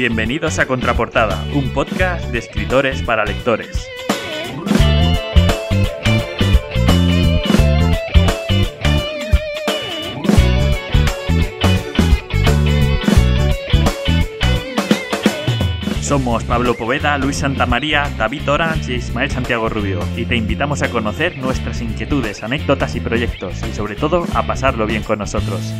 Bienvenidos a Contraportada, un podcast de escritores para lectores. Somos Pablo Poveda, Luis Santamaría, David Orange y Ismael Santiago Rubio y te invitamos a conocer nuestras inquietudes, anécdotas y proyectos y sobre todo a pasarlo bien con nosotros.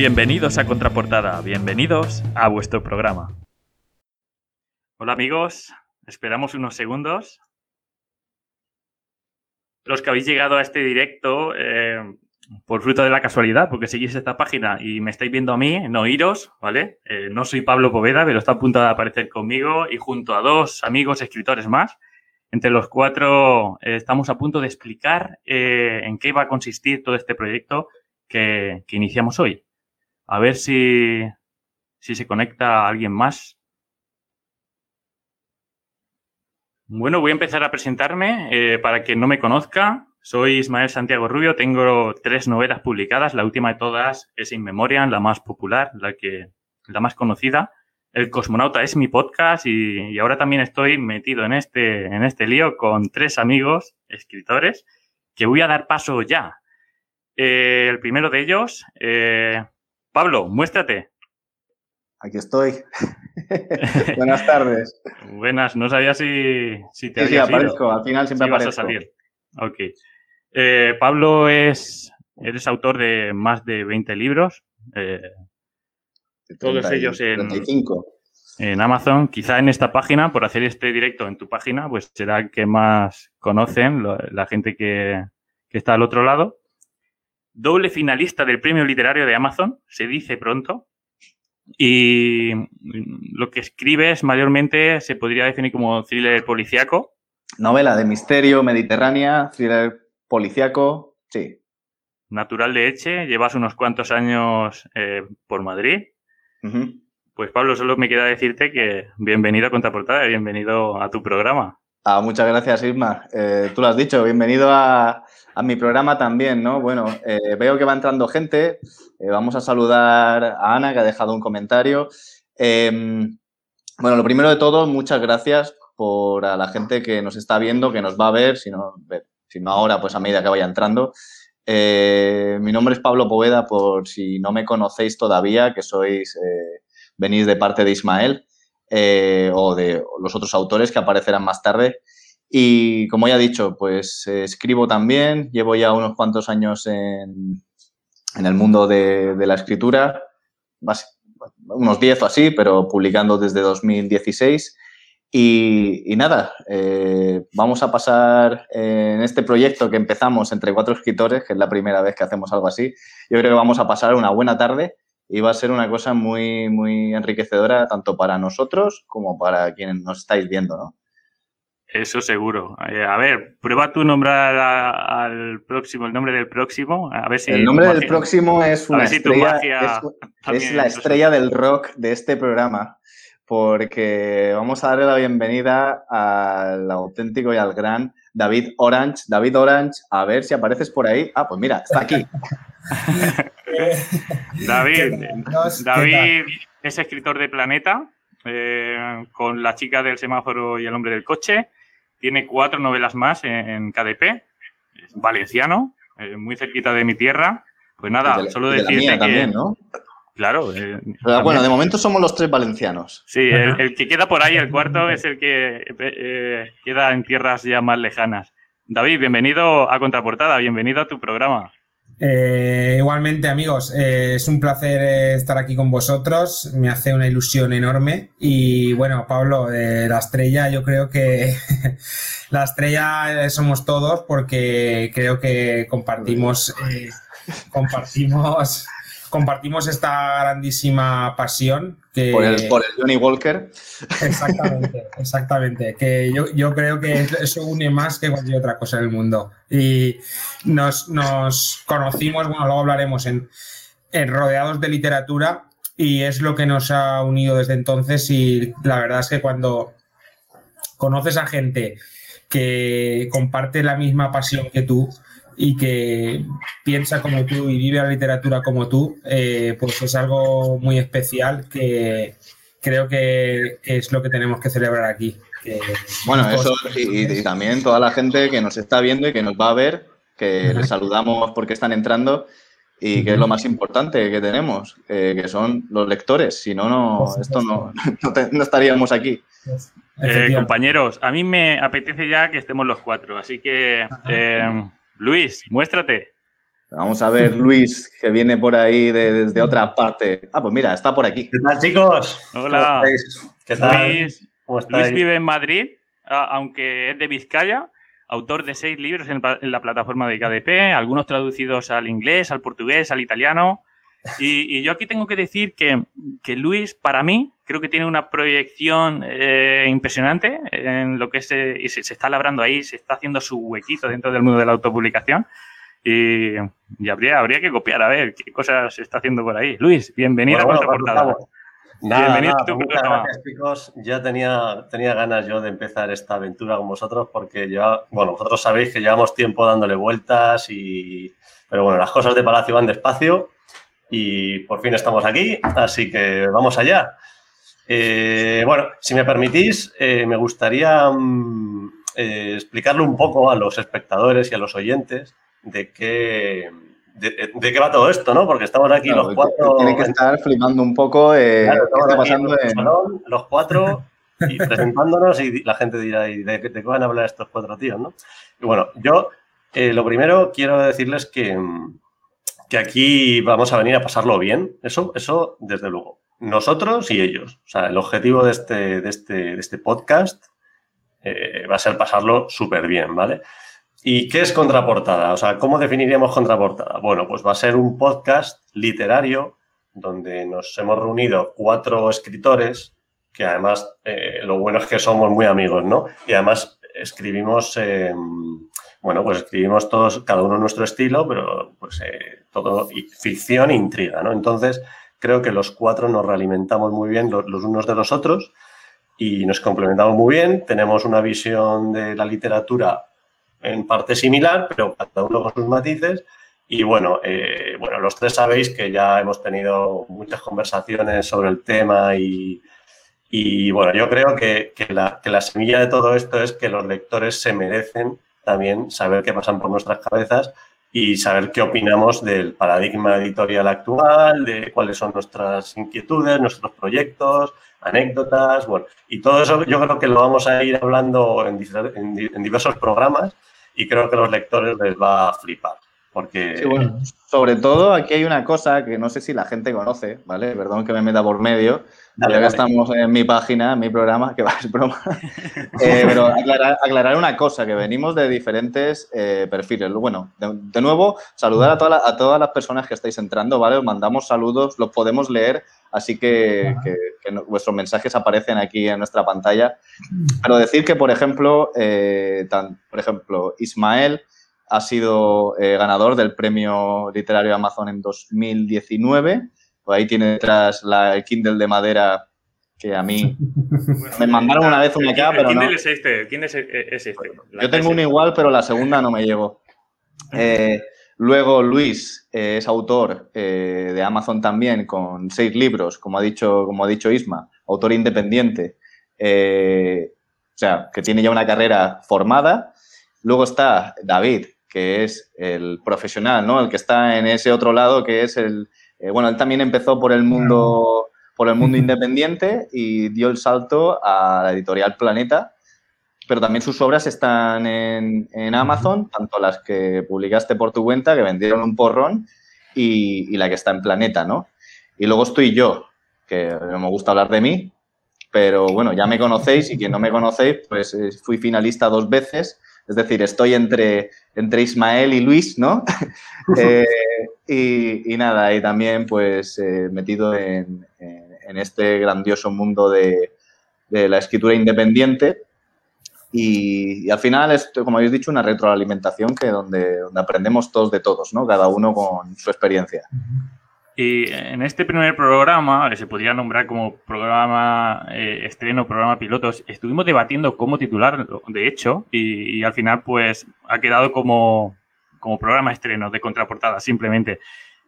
Bienvenidos a Contraportada, bienvenidos a vuestro programa. Hola amigos, esperamos unos segundos. Los que habéis llegado a este directo eh, por fruto de la casualidad, porque seguís esta página y me estáis viendo a mí, no iros, ¿vale? Eh, no soy Pablo Poveda, pero está a punto de aparecer conmigo y junto a dos amigos escritores más. Entre los cuatro eh, estamos a punto de explicar en qué va a consistir todo este proyecto que iniciamos hoy. A ver si, si se conecta alguien más. Bueno, voy a empezar a presentarme. Eh, para quien no me conozca, soy Ismael Santiago Rubio. Tengo tres novelas publicadas. La última de todas es In Memoriam, la más popular, la, que, la más conocida. El Cosmonauta es mi podcast y, ahora también estoy metido en este, en este lío con tres amigos escritores que voy a dar paso ya. Eh, el primero de ellos, eh, Pablo, muéstrate. Aquí estoy. Buenas tardes. Buenas, no sabía si, si te sí, sí, aparezco, al final siempre vas a salir. Ok. Eh, Pablo es, eres autor de más de 20 libros, eh, todos ellos en, 35. en Amazon. Quizá en esta página, por hacer este directo en tu página, pues será que más conocen la gente que, que está al otro lado doble finalista del premio literario de Amazon, se dice pronto. Y lo que escribes mayormente se podría definir como thriller policíaco. Novela de misterio, mediterránea, thriller policíaco, sí. Natural de Eche, llevas unos cuantos años eh, por Madrid. Pues Pablo, solo me queda decirte que bienvenido a Contraportada, bienvenido a tu programa. Ah, muchas gracias, Isma. Eh, tú lo has dicho, bienvenido a, mi programa también, ¿no? Bueno, eh, veo que va entrando gente. Eh, vamos a saludar a Ana, que ha dejado un comentario. Em, bueno, lo primero de todo, muchas gracias por a la gente que nos está viendo, que nos va a ver, si no, si no ahora, pues a medida que vaya entrando. mi nombre es Pablo Poveda, por si no me conocéis todavía, que sois, venís de parte de Ismael. Eh, o de los otros autores que aparecerán más tarde. Y como ya he dicho, pues eh, escribo también, llevo ya unos cuantos años en, en el mundo de, la escritura, unos 10 o así, pero publicando desde 2016. Y, y nada, eh, vamos a pasar en este proyecto que empezamos entre cuatro escritores, que es la primera vez que hacemos algo así. Yo creo que vamos a pasar una buena tarde y va a ser una cosa muy, muy enriquecedora tanto para nosotros como para quienes nos estáis viendo, ¿no? Eso seguro. Eh, a ver, prueba tú nombrar al próximo, el nombre del próximo. A ver si el nombre del próximo es una estrella, es, la estrella del rock de este programa, porque vamos a darle la bienvenida al auténtico y al gran David Orange. David Orange, a ver si apareces por ahí. Ah, pues mira, está aquí. David, David es escritor de Planeta, eh, con La chica del semáforo y el hombre del coche. Tiene cuatro novelas más en, KDP. Es valenciano, eh, muy cerquita de mi tierra. Pues nada, solo decirte que... También, ¿no? Claro. Eh, bueno, de momento somos los tres valencianos. Sí, el, que queda por ahí, el cuarto, es el que queda en tierras ya más lejanas. David, bienvenido a Contraportada, bienvenido a tu programa. Eh, igualmente, amigos, eh, es un placer eh, estar aquí con vosotros. Me hace una ilusión enorme. Y bueno, Pablo, la estrella, yo creo que la estrella somos todos porque creo que compartimos, compartimos compartimos esta grandísima pasión. Que, por, el, Johnny Walker. Exactamente, exactamente. Que yo, creo que eso une más que cualquier otra cosa en el mundo. Y nos, conocimos, bueno, luego hablaremos en, en rodeados de literatura y es lo que nos ha unido desde entonces y la verdad es que cuando conoces a gente que comparte la misma pasión que tú y que piensa como tú y vive la literatura como tú, eh, pues es algo muy especial que creo que, es lo que tenemos que celebrar aquí. bueno, eso y, también toda la gente que nos está viendo y que nos va a ver, que les saludamos porque están entrando y que es lo más importante que tenemos, eh, que son los lectores. Si no, no esto no, no, estaríamos aquí. Eh, compañeros, a mí me apetece ya que estemos los cuatro, así que Luis, muéstrate. Vamos a ver, Luis, que viene por ahí desde otra parte. Ah, pues mira, está por aquí. ¿Qué tal, chicos? Hola. ¿Qué tal? Luis, Luis vive en Madrid, aunque es de Vizcaya, autor de seis libros en, la plataforma de KDP, algunos traducidos al inglés, al portugués, al italiano. Y, yo aquí tengo que decir que, Luis, para mí, creo que tiene una proyección eh, impresionante en lo que se, se, está labrando ahí, se está haciendo su huequito dentro del mundo de la autopublicación. Y, habría, habría que copiar a ver qué cosas se está haciendo por ahí. Luis, bienvenido a vuestra portada. bienvenido a tu pues muchas gracias, chicos. Ya tenía, tenía ganas yo de empezar esta aventura con vosotros porque ya, bueno, vosotros sabéis que llevamos tiempo dándole vueltas y... Pero bueno, las cosas de Palacio van despacio y por fin estamos aquí, así que vamos allá. Eh, bueno, si me permitís, eh, me gustaría mm, eh, explicarle un poco a los espectadores y a los oyentes de qué, de, qué va todo esto, ¿no? Porque estamos aquí los cuatro. Tiene que estar flipando un poco qué está pasando en... Salón, los cuatro y presentándonos y la gente dirá, ¿y de, qué van a hablar estos cuatro tíos, no? Y bueno, yo lo primero quiero decirles que mm, que aquí vamos a venir a pasarlo bien. Eso, eso desde luego. Nosotros y ellos. O sea, el objetivo de este, de este, de este podcast eh, va a ser pasarlo súper bien, ¿vale? ¿Y qué es contraportada? O sea, ¿cómo definiríamos contraportada? Bueno, pues va a ser un podcast literario donde nos hemos reunido cuatro escritores que además eh, lo bueno es que somos muy amigos, ¿no? Y además escribimos bueno, pues escribimos todos, cada uno nuestro estilo, pero pues eh, todo ficción e intriga, ¿no? Entonces, creo que los cuatro nos realimentamos muy bien los, unos de los otros y nos complementamos muy bien. Tenemos una visión de la literatura en parte similar, pero cada uno con sus matices. Y bueno, eh, bueno, los tres sabéis que ya hemos tenido muchas conversaciones sobre el tema y, y bueno, yo creo que, la, que la semilla de todo esto es que los lectores se merecen también saber qué pasan por nuestras cabezas y saber qué opinamos del paradigma editorial actual, de cuáles son nuestras inquietudes, nuestros proyectos, anécdotas, bueno, y todo eso yo creo que lo vamos a ir hablando en, diversos programas y creo que a los lectores les va a flipar. Porque... sobre todo aquí hay una cosa que no sé si la gente conoce, ¿vale? Perdón que me meta por medio, ya que estamos en mi página, en mi programa, que va, es broma. Eh, pero aclarar, una cosa, que venimos de diferentes eh, perfiles. Bueno, de, nuevo, saludar a, a, todas las personas que estáis entrando, ¿vale? Os mandamos saludos, los podemos leer, así que, vuestros mensajes aparecen aquí en nuestra pantalla. Pero decir que, por ejemplo, eh, por ejemplo, Ismael ha sido ganador del premio literario Amazon en 2019 pues ahí tiene detrás la, el Kindle de madera que a mí me mandaron una vez una acá, pero Kindle no. es este, el Kindle es, este. Yo tengo uno igual, pero la segunda no me llegó. Eh, luego Luis eh, es autor eh, de Amazon también con seis libros, como ha dicho, como ha dicho Isma, autor independiente, o sea, que tiene ya una carrera formada. Luego está David, que es el profesional, ¿no? El que está en ese otro lado, que es el, eh, bueno, él también empezó por el mundo, por el mundo independiente y dio el salto a la editorial Planeta, pero también sus obras están en, Amazon, tanto las que publicaste por tu cuenta, que vendieron un porrón, y, la que está en Planeta, ¿no? Y luego estoy yo, que no me gusta hablar de mí, pero bueno, ya me conocéis y quien no me conocéis, pues eh, fui finalista dos veces, es decir, estoy entre, entre Ismael y Luis, ¿no? Eh, y, nada, y también pues eh, metido en, este grandioso mundo de, la escritura independiente. Y, al final es, como habéis dicho, una retroalimentación que donde, aprendemos todos de todos, ¿no? Cada uno con su experiencia. Y en este primer programa, se podría nombrar como programa eh, estreno, programa pilotos, estuvimos debatiendo cómo titularlo, de hecho, y, al final pues ha quedado como, como programa estreno de contraportada, simplemente.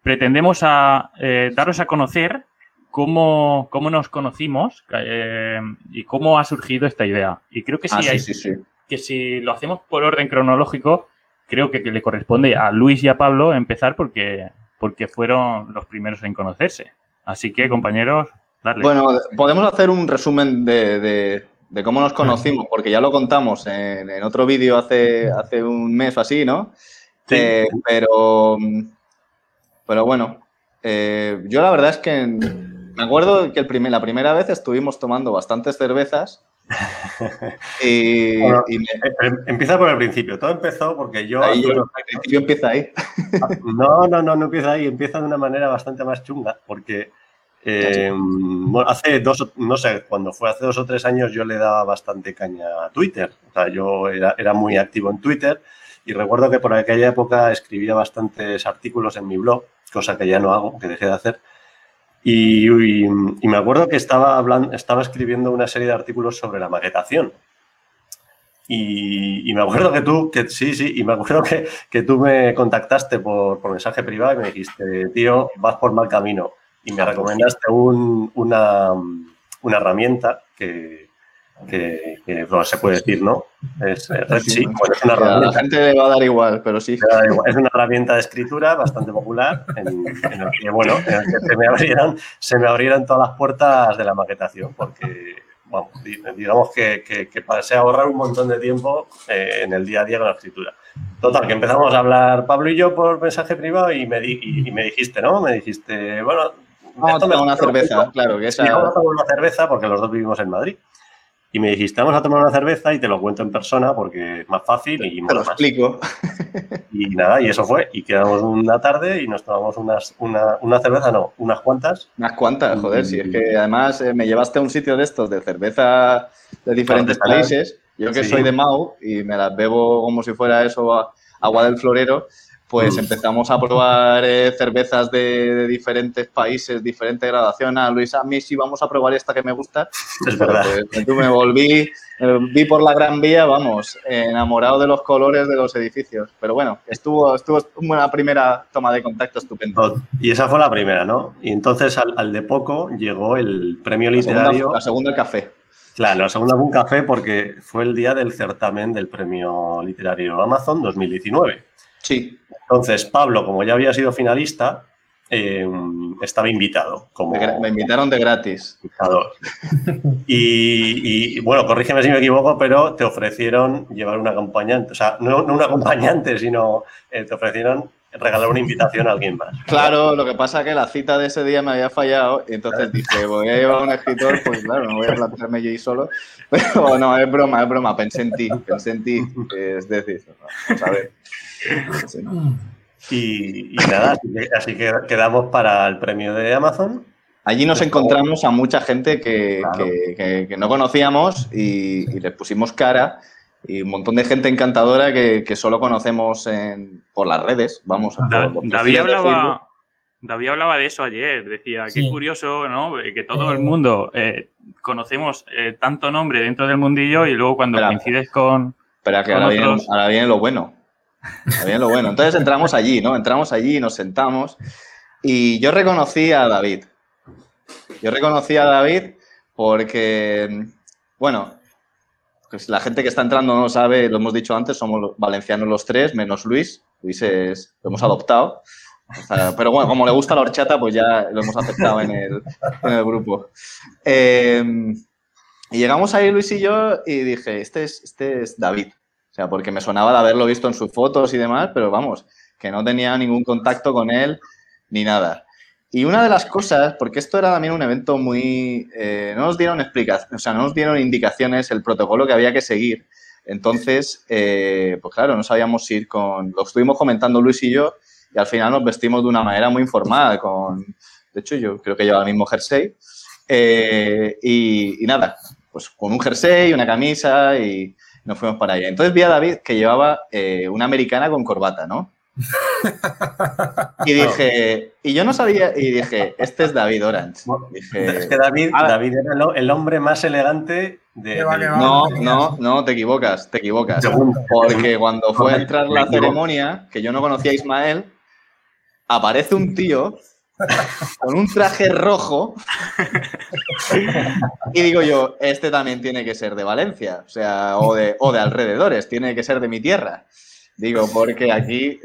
Pretendemos a, eh, daros a conocer cómo, cómo nos conocimos eh, y cómo ha surgido esta idea. Y creo que sí, ah, sí, que si lo hacemos por orden cronológico, creo que, le corresponde a Luis y a Pablo empezar porque, porque fueron los primeros en conocerse. Así que, compañeros, darle. Bueno, podemos hacer un resumen de, cómo nos conocimos, porque ya lo contamos en, otro vídeo hace, hace un mes o así, ¿no? Sí. Eh, pero, pero bueno, eh, yo la verdad es que me acuerdo que el primer, la primera vez estuvimos tomando bastantes cervezas y, em, Empieza por el principio. Todo empezó porque yo. Ahí el principio empieza ahí. No, no, no, no empieza ahí. Empieza de una manera bastante más chunga porque. Em, hace dos, no sé, cuando fue hace dos o tres años yo le daba bastante caña a Twitter. O sea, yo era, era muy activo en Twitter y recuerdo que por aquella época escribía bastantes artículos en mi blog, cosa que ya no hago, que dejé de hacer. Y, me acuerdo que estaba, hablando, estaba escribiendo una serie de artículos sobre la maquetación. Y, me acuerdo que tú, que sí, sí, y me acuerdo que, que tú me contactaste por, por, mensaje privado y me dijiste, tío, vas por mal camino. Y me recomendaste un, una, una herramienta que, que, se puede decir, ¿no? Es eh, sí, es una herramienta. La gente le va a dar igual, pero sí. Es una herramienta de escritura bastante popular en, el que, bueno, se me, abrieran, se me abrieran todas las puertas de la maquetación, porque, bueno, digamos que, que, pasé a ahorrar un montón de tiempo eh, en el día a día con la escritura. Total, que empezamos a hablar Pablo y yo por mensaje privado y me, y, me dijiste, ¿no? Me dijiste, bueno, vamos a tomar una cerveza, claro, que esa... Vamos a tomar una cerveza porque los dos vivimos en Madrid y me dijiste, vamos a tomar una cerveza y te lo cuento en persona porque es más fácil y Te lo explico. Y nada, y eso fue. Y quedamos una tarde y nos tomamos unas, una, una cerveza, no, unas cuantas. Unas cuantas, joder, si es que además eh, me llevaste a un sitio de estos de cerveza de diferentes países. Yo que soy de Mau y me las bebo como si fuera eso agua del florero, pues empezamos a probar eh, cervezas de, diferentes países, diferente gradación. A Luis, a mí sí vamos a probar esta que me gusta. Es verdad. Pues, me volví, eh, vi por la Gran Vía, vamos, enamorado de los colores de los edificios. Pero bueno, estuvo, estuvo una primera toma de contacto estupendo. Y esa fue la primera, ¿no? Y entonces al, de poco llegó el premio literario. La segunda, el café. Claro, la segunda fue un café porque fue el día del certamen del premio literario Amazon 2019. Sí. Entonces, Pablo, como ya había sido finalista, eh, estaba invitado. Como, me invitaron de gratis. Y, bueno, corrígeme si me equivoco, pero te ofrecieron llevar un acompañante. O sea, no, un acompañante, sino eh, te ofrecieron regalar una invitación a alguien más. Claro, lo que pasa es que la cita de ese día me había fallado y entonces dije, voy a llevar a un escritor, pues claro, no voy a plantearme yo ahí solo. Pero no, es broma, es broma, pensé en ti, pensé en ti. Es decir, vamos a ver. Y, nada, así que, quedamos para el premio de Amazon. Allí nos encontramos a mucha gente que, no conocíamos y, les pusimos cara y un montón de gente encantadora que, solo conocemos por las redes, vamos. David, hablaba, David hablaba de eso ayer, decía, qué curioso, ¿no? Que todo el mundo eh, conocemos eh, tanto nombre dentro del mundillo y luego cuando coincides con... Espera, que ahora viene lo bueno. Bien lo bueno. Entonces entramos allí, ¿no? Entramos allí, nos sentamos y yo reconocí a David. Yo reconocí a David porque, bueno, pues la gente que está entrando no sabe, lo hemos dicho antes, somos valencianos los tres, menos Luis. Luis lo hemos adoptado. pero bueno, como le gusta la horchata, pues ya lo hemos aceptado en el, grupo. Eh, y llegamos ahí Luis y yo y dije, este es, este es David. O sea, porque me sonaba de haberlo visto en sus fotos y demás, pero vamos, que no tenía ningún contacto con él ni nada. Y una de las cosas, porque esto era también un evento muy... Eh, no nos dieron explicaciones, o sea, no nos dieron indicaciones, el protocolo que había que seguir. Entonces, eh, pues claro, no sabíamos ir con... Lo estuvimos comentando Luis y yo y al final nos vestimos de una manera muy informal, con... De hecho, yo creo que lleva el mismo jersey. Eh, y, y, nada, pues con un jersey, una camisa y, nos fuimos para allá. Entonces vi a David que llevaba eh, una americana con corbata, ¿no? Y dije, y yo no sabía, y dije, este es David Orange. es que David, ah, David era el hombre más elegante de. no, no, no, te equivocas, te equivocas. Porque cuando fue a entrar la ceremonia, que yo no conocía a Ismael, aparece un tío con un traje rojo. y digo yo, este también tiene que ser de Valencia, o sea, o de, o de alrededores, tiene que ser de mi tierra. Digo, porque aquí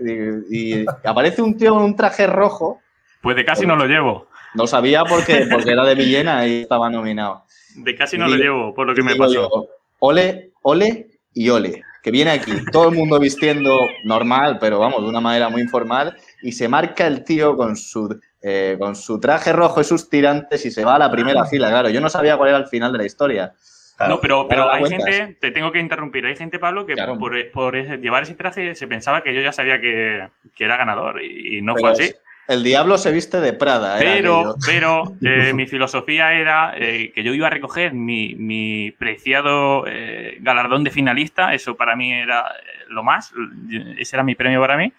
y, aparece un tío con un traje rojo. Pues de casi no lo llevo. No sabía porque, porque era de Villena y estaba nominado. De casi no lo llevo, por lo que me pasó. ole, ole y ole. Que viene aquí, todo el mundo vistiendo normal, pero vamos, de una manera muy informal, y se marca el tío con su eh, con su traje rojo y sus tirantes y se va a la primera fila. Claro, yo no sabía cuál era el final de la historia. no, pero, pero hay gente, te tengo que interrumpir, hay gente, Pablo, que por, llevar ese traje se pensaba que yo ya sabía que, era ganador y, no fue así. El diablo se viste de Prada. Pero, pero eh, mi filosofía era eh, que yo iba a recoger mi, preciado galardón de finalista, eso para mí era lo más, ese era mi premio para mí.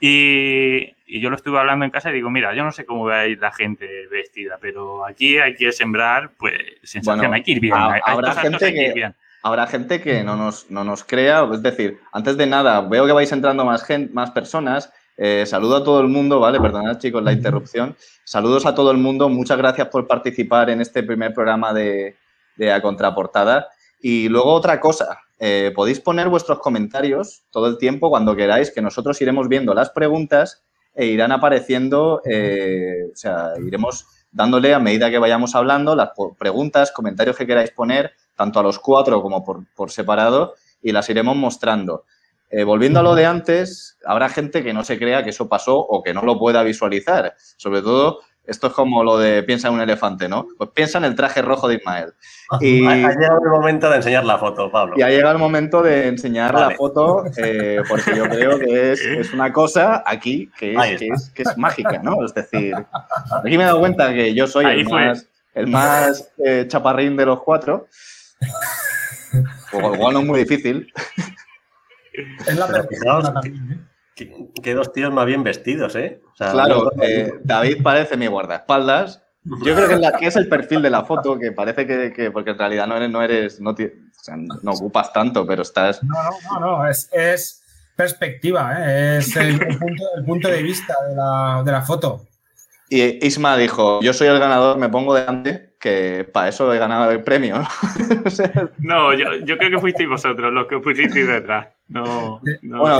Y, yo lo estuve hablando en casa y digo, mira, yo no sé cómo va a ir la gente vestida, pero aquí hay que sembrar, pues, sensación, hay que ir bien. habrá, gente que, habrá gente que no nos, no nos crea, es decir, antes de nada, veo que vais entrando más, gente, más personas. Eh, saludo a todo el mundo, ¿vale? Perdonad, chicos, la interrupción. Saludos a todo el mundo. Muchas gracias por participar en este primer programa de, de A Contraportada. Y luego otra cosa, eh, podéis poner vuestros comentarios todo el tiempo cuando queráis, que nosotros iremos viendo las preguntas e irán apareciendo, eh, o sea, iremos dándole a medida que vayamos hablando las preguntas, comentarios que queráis poner, tanto a los cuatro como por, separado, y las iremos mostrando. Eh, volviendo a lo de antes, habrá gente que no se crea que eso pasó o que no lo pueda visualizar. Sobre todo esto es como lo de piensa en un elefante, ¿no? Pues piensa en el traje rojo de Ismael. Y, ha llegado el momento de enseñar la foto, Pablo. Y ha llegado el momento de enseñar la foto, eh, porque yo creo que es, una cosa aquí que es, que es, mágica, ¿no? Es decir, aquí me he dado cuenta que yo soy el más, el más eh, chaparrín de los cuatro. O igual no es muy difícil. Es la perfección también, ¿eh? Qué, dos tíos más bien vestidos, ¿eh? claro, eh, David parece mi guardaespaldas. Yo creo que, es el perfil de la foto, que parece que, porque en realidad no eres, no eres, no, no ocupas tanto, pero estás. No, no, no, es, es perspectiva, ¿eh? es el, punto, el, punto, de vista de la, de la foto. Y Isma dijo: Yo soy el ganador, me pongo delante que para eso he ganado el premio. ¿no? yo, yo, creo que fuisteis vosotros los que pusisteis detrás. No, bueno,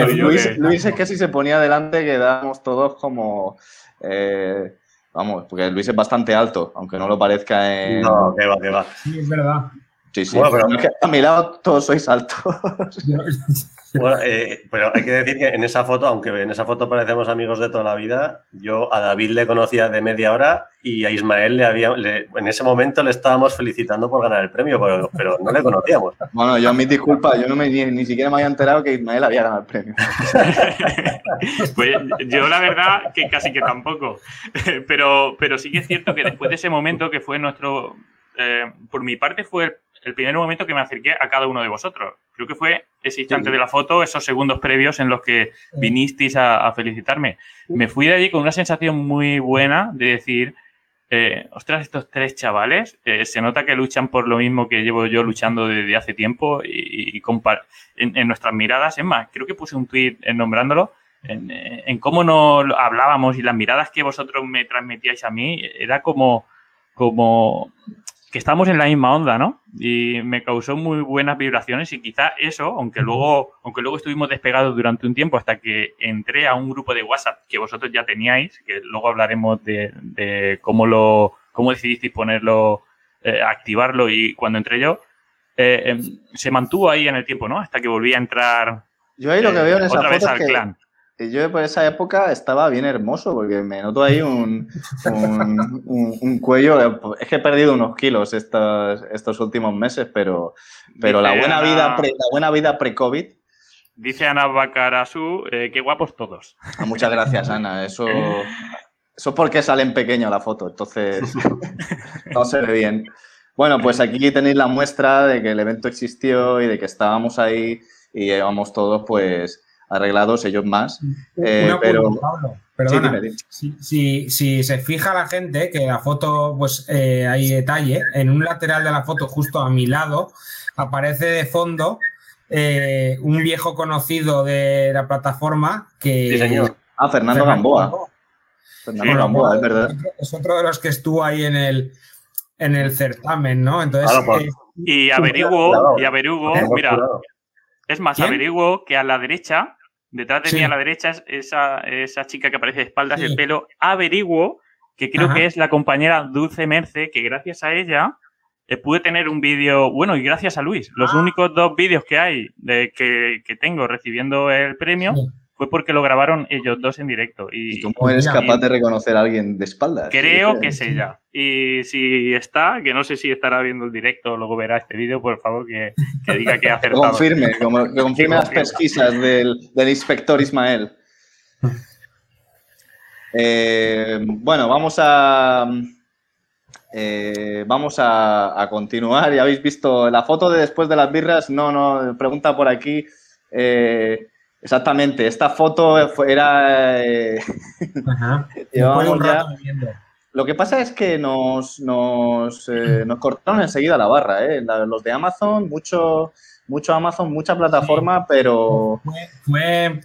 Luis, es que si se ponía delante quedábamos todos como... Eh, vamos, porque Luis es bastante alto, aunque no lo parezca en... No, que va, que va. Sí, es verdad. Sí, sí. pero... a mi lado todos sois altos. Bueno, eh, pero hay que decir que en esa foto, aunque en esa foto parecemos amigos de toda la vida, yo a David le conocía de media hora y a Ismael le había, en ese momento le estábamos felicitando por ganar el premio, pero, no le conocíamos. Bueno, yo a mis disculpas, yo no me, ni, siquiera me había enterado que Ismael había ganado el premio. pues yo la verdad que casi que tampoco, pero, pero sí que es cierto que después de ese momento que fue nuestro, eh, por mi parte fue el primer momento que me acerqué a cada uno de vosotros. Creo que fue ese instante de la foto, esos segundos previos en los que vinisteis a, felicitarme. Me fui de allí con una sensación muy buena de decir, eh, ostras, estos tres chavales, eh, se nota que luchan por lo mismo que llevo yo luchando desde hace tiempo y, en, nuestras miradas, es más, creo que puse un tuit nombrándolo, en, en, cómo nos hablábamos y las miradas que vosotros me transmitíais a mí, era como, como que estamos en la misma onda, ¿no? Y me causó muy buenas vibraciones y quizá eso, aunque luego, aunque luego estuvimos despegados durante un tiempo hasta que entré a un grupo de WhatsApp que vosotros ya teníais, que luego hablaremos de, cómo lo, cómo decidisteis ponerlo, eh, activarlo y cuando entré yo, eh, em, se mantuvo ahí en el tiempo, ¿no? Hasta que volví a entrar. Yo ahí lo que veo en eh, esa otra vez al clan yo por esa época estaba bien hermoso porque me noto ahí un, un, cuello. Es que he perdido unos kilos estos, estos últimos meses, pero, pero la, buena vida pre, la buena vida pre-COVID. Dice Ana Bacarasu, eh, qué guapos todos. Ah, muchas gracias, Ana. Eso, eso es porque sale en pequeño la foto, entonces no se ve bien. Bueno, pues aquí tenéis la muestra de que el evento existió y de que estábamos ahí y llevamos todos, pues, arreglados, ellos más. Eh, pero... Perdona, si, se fija la gente que la foto, pues eh, hay detalle, en un lateral de la foto justo a mi lado aparece de fondo eh, un viejo conocido de la plataforma que... Sí, señor. Ah, Fernando, Gamboa. Fernando Gamboa, es verdad. Es otro de los que estuvo ahí en el, en el certamen, ¿no? Entonces... Pues, eh, y averiguo, y averiguo, mira, es más, averiguo que a la derecha Detrás de mí a la derecha es esa, esa chica que aparece de espaldas, el pelo. Averiguo que creo que es la compañera Dulce Merce, que gracias a ella eh, pude tener un vídeo, bueno, y gracias a Luis, los ah. únicos dos vídeos que hay de que, que tengo recibiendo el premio fue porque lo grabaron ellos dos en directo. ¿Y, cómo eres capaz de reconocer a alguien de espaldas? Creo que es ella. Y si está, que no sé si estará viendo el directo o luego verá este vídeo, por favor, que, diga que ha acertado. confirme, como, que confirme las pesquisas del, inspector Ismael. Eh, bueno, vamos a... Eh, vamos a, continuar. Ya habéis visto la foto de después de las birras. No, no, pregunta por aquí. Eh, Exactamente, esta foto era... Eh, Lo que pasa es que nos, nos, eh, nos, cortaron enseguida la barra, ¿eh? los de Amazon, mucho, mucho Amazon, mucha plataforma, pero... Fue,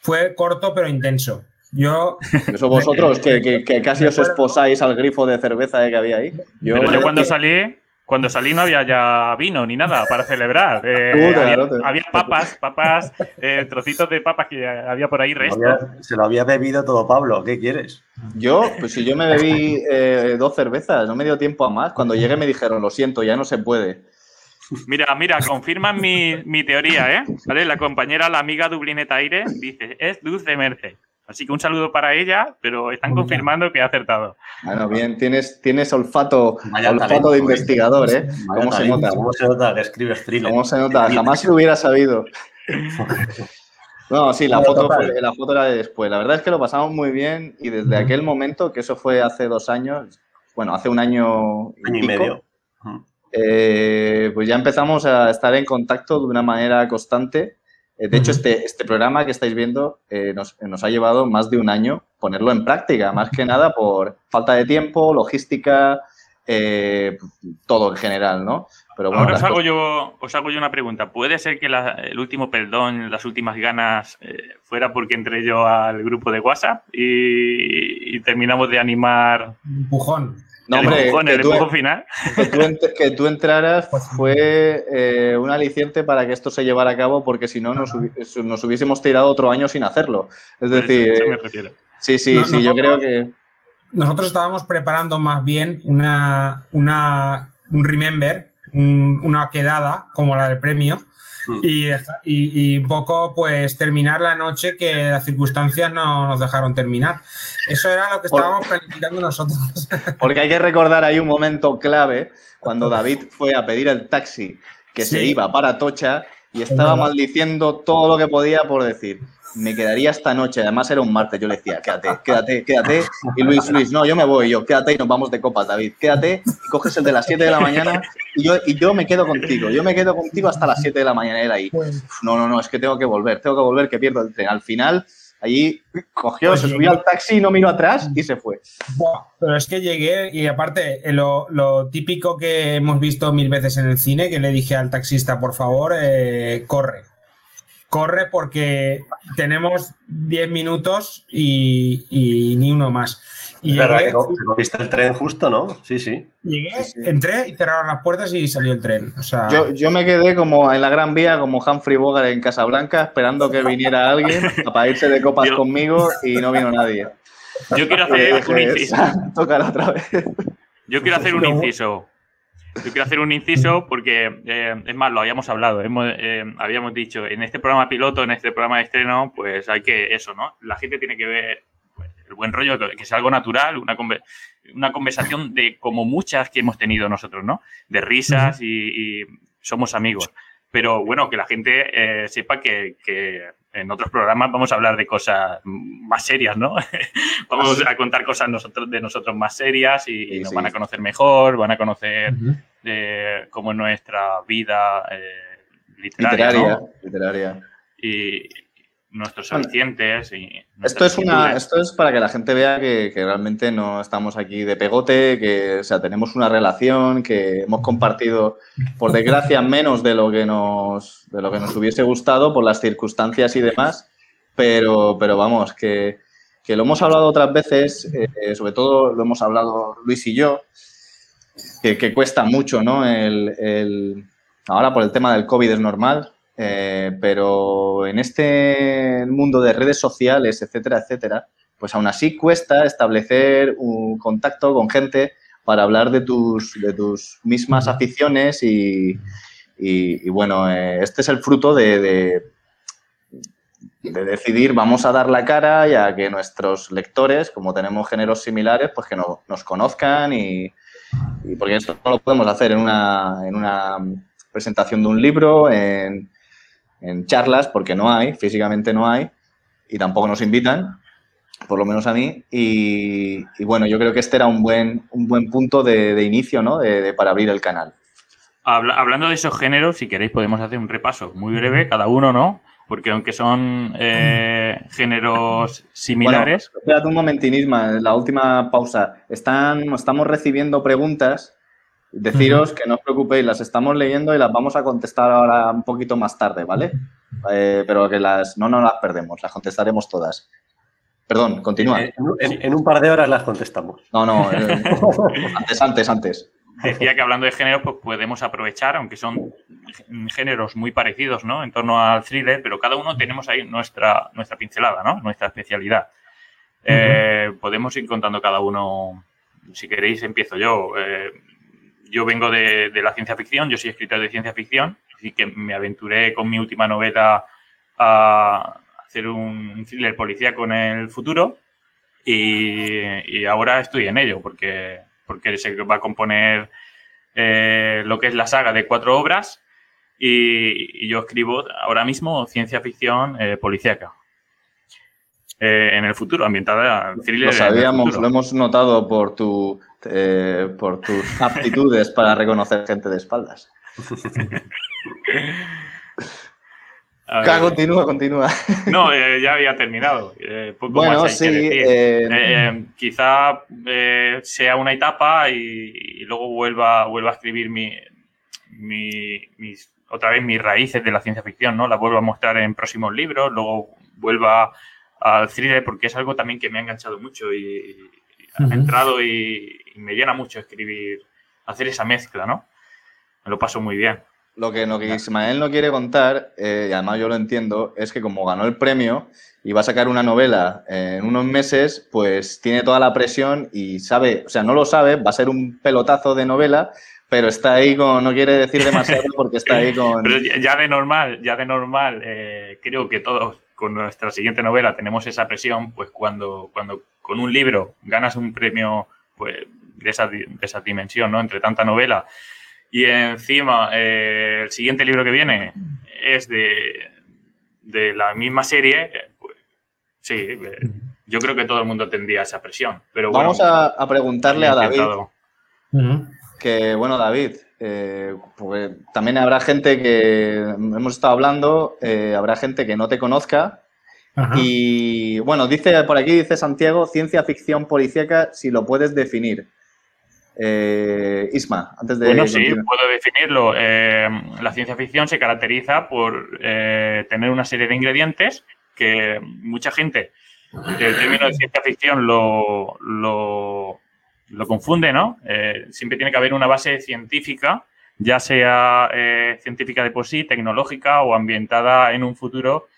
fue, corto pero intenso. Yo... Eso vosotros, que, que, casi os esposáis al grifo de cerveza que había ahí. Yo, pero yo cuando salí, cuando salí no había ya vino ni nada para celebrar. Eh, había, papas, papas, eh, trocitos de papas que había por ahí restos. Se lo había bebido todo Pablo, ¿qué quieres? Yo, pues si yo me bebí eh, dos cervezas, no me dio tiempo a más. Cuando llegué me dijeron, lo siento, ya no se puede. Mira, mira, confirman mi, mi teoría, ¿eh? ¿Vale? La compañera, la amiga Dublineta Aire, dice, es Luz de Merce. Así que un saludo para ella, pero están confirmando que ha acertado. Bueno, bien, tienes, tienes olfato, olfato de investigador, ¿eh? ¿Cómo se nota? ¿Cómo se nota que escribes thriller? ¿Cómo se nota? Jamás lo hubiera sabido. No, sí, la foto, la foto era de después. La verdad es que lo pasamos muy bien y desde aquel momento, que eso fue hace dos años, bueno, hace un año, y, medio, eh, pues ya empezamos a estar en contacto de una manera constante eh, de hecho, este, este programa que estáis viendo eh, nos, ha llevado más de un año ponerlo en práctica, más que nada por falta de tiempo, logística, eh, todo en general, ¿no? Pero bueno, Ahora os hago, yo, os hago yo una pregunta. ¿Puede ser que el último perdón, las últimas ganas, fuera porque entré yo al grupo de WhatsApp y, y terminamos de animar... Un empujón. No, hombre, que, tú, final. Que, tú, entraras pues fue eh, un aliciente para que esto se llevara a cabo, porque si no nos, hubiésemos tirado otro año sin hacerlo. Es decir, sí, sí, sí, yo creo que. Nosotros estábamos preparando más bien una, una un remember, una quedada como la del premio, Y, un poco, pues, terminar la noche que las circunstancias no nos dejaron terminar. Eso era lo que estábamos planificando nosotros. Porque hay que recordar ahí un momento clave cuando David fue a pedir el taxi que se iba para Tocha y estaba maldiciendo todo lo que podía por decir me quedaría esta noche, además era un martes, yo le decía, quédate, quédate, quédate, y Luis, Luis, no, yo me voy, yo, quédate y nos vamos de copas, David, quédate, y coges el de las 7 de la mañana y yo, y yo me quedo contigo, yo me quedo contigo hasta las 7 de la mañana, era ahí, no, no, no, es que tengo que volver, tengo que volver, que pierdo el tren, al final... Allí cogió, se subió al taxi, no miró atrás y se fue. pero es que llegué y aparte, lo, lo, típico que hemos visto mil veces en el cine, que le dije al taxista, por favor, eh, corre corre porque tenemos 10 minutos y, ni uno más. Y viste el tren justo, ¿no? Sí, sí. Llegué, entré y cerraron las puertas y salió el tren. yo, me quedé como en la Gran Vía, como Humphrey Bogart en Casablanca, esperando que viniera alguien para irse de copas conmigo y no vino nadie. Yo quiero hacer un inciso. otra vez. Yo quiero hacer un inciso. Yo quiero hacer un inciso porque, eh, es más, lo habíamos hablado, eh, habíamos dicho, en este programa piloto, en este programa de estreno, pues hay que, eso, ¿no? La gente tiene que ver pues, el buen rollo, que sea algo natural, una, una conversación de como muchas que hemos tenido nosotros, ¿no? De risas y, somos amigos. Pero bueno, que la gente eh, sepa que, en otros programas vamos a hablar de cosas más serias, ¿no? vamos a contar cosas nosotros, de nosotros más serias y, nos van a conocer mejor, van a conocer eh, cómo es nuestra vida eh, literaria. literaria, Y nuestros alicientes y... Esto es, una, esto es para que la gente vea que, realmente no estamos aquí de pegote, que o sea, tenemos una relación, que hemos compartido, por desgracia, menos de lo que nos, de lo que nos hubiese gustado por las circunstancias y demás, pero, pero vamos, que, lo hemos hablado otras veces, eh, sobre todo lo hemos hablado Luis y yo, que, cuesta mucho, ¿no? el, ahora por el tema del COVID es normal, eh, pero en este mundo de redes sociales, etcétera, etcétera, pues aún así cuesta establecer un contacto con gente para hablar de tus, de tus mismas aficiones y, bueno, eh, este es el fruto de, de, decidir, vamos a dar la cara y a que nuestros lectores, como tenemos géneros similares, pues que no, nos conozcan y, porque esto no lo podemos hacer en una, en una presentación de un libro, en, en charlas, porque no hay, físicamente no hay, y tampoco nos invitan, por lo menos a mí. Y, bueno, yo creo que este era un buen, un buen punto de, inicio, ¿no? De, para abrir el canal. hablando de esos géneros, si queréis podemos hacer un repaso muy breve, cada uno, ¿no? Porque aunque son eh, géneros similares... Bueno, espérate un momentín, Isma, la última pausa. Están, estamos recibiendo preguntas Deciros que no os preocupéis, las estamos leyendo y las vamos a contestar ahora un poquito más tarde, ¿vale? Eh, pero que las no nos las perdemos, las contestaremos todas. Perdón, continúa. En, un par de horas las contestamos. No, no, eh, antes, antes, antes. Decía que hablando de géneros, pues podemos aprovechar, aunque son géneros muy parecidos, ¿no? En torno al thriller, pero cada uno tenemos ahí nuestra, nuestra pincelada, ¿no? Nuestra especialidad. Eh, podemos ir contando cada uno. Si queréis, empiezo yo yo vengo de, la ciencia ficción, yo soy escritor de ciencia ficción, así que me aventuré con mi última novela a hacer un thriller policía con el futuro y, ahora estoy en ello porque, porque se va a componer eh, lo que es la saga de cuatro obras y, yo escribo ahora mismo ciencia ficción eh, policíaca. Eh, en el futuro, ambientada en thriller. Lo sabíamos, lo hemos notado por tu eh, por tus aptitudes para reconocer gente de espaldas. continúa, continúa. No, eh, ya había terminado. Eh, bueno, sí. quizá sea una etapa y, luego vuelva, vuelva a escribir mi, mis, otra vez mis raíces de la ciencia ficción, ¿no? La vuelvo a mostrar en próximos libros, luego vuelva al thriller porque es algo también que me ha enganchado mucho y, ha entrado y, me llena mucho escribir, hacer esa mezcla, ¿no? Me lo paso muy bien. Lo que, lo que Ismael no quiere contar, eh, y además yo lo entiendo, es que como ganó el premio y va a sacar una novela en unos meses, pues tiene toda la presión y sabe, o sea, no lo sabe, va a ser un pelotazo de novela, pero está ahí con, no quiere decir demasiado porque está ahí con... Pero ya de normal, ya de normal, eh, creo que todos con nuestra siguiente novela tenemos esa presión, pues cuando, cuando con un libro ganas un premio pues, de, esa, de esa dimensión, ¿no? Entre tanta novela. Y encima, eh, el siguiente libro que viene es de, de la misma serie, pues sí, eh, yo creo que todo el mundo tendría esa presión. Pero Vamos a, preguntarle a David. Que, bueno, David, eh, pues, también habrá gente que hemos estado hablando, habrá gente que no te conozca y bueno, dice por aquí, dice Santiago, ciencia ficción policíaca, si lo puedes definir. Eh, Isma, antes de... Bueno, sí, puedo definirlo. Eh, la ciencia ficción se caracteriza por eh, tener una serie de ingredientes que mucha gente, el término de ciencia ficción lo, lo, lo confunde, ¿no? siempre tiene que haber una base científica, ya sea científica de por sí, tecnológica o ambientada en un futuro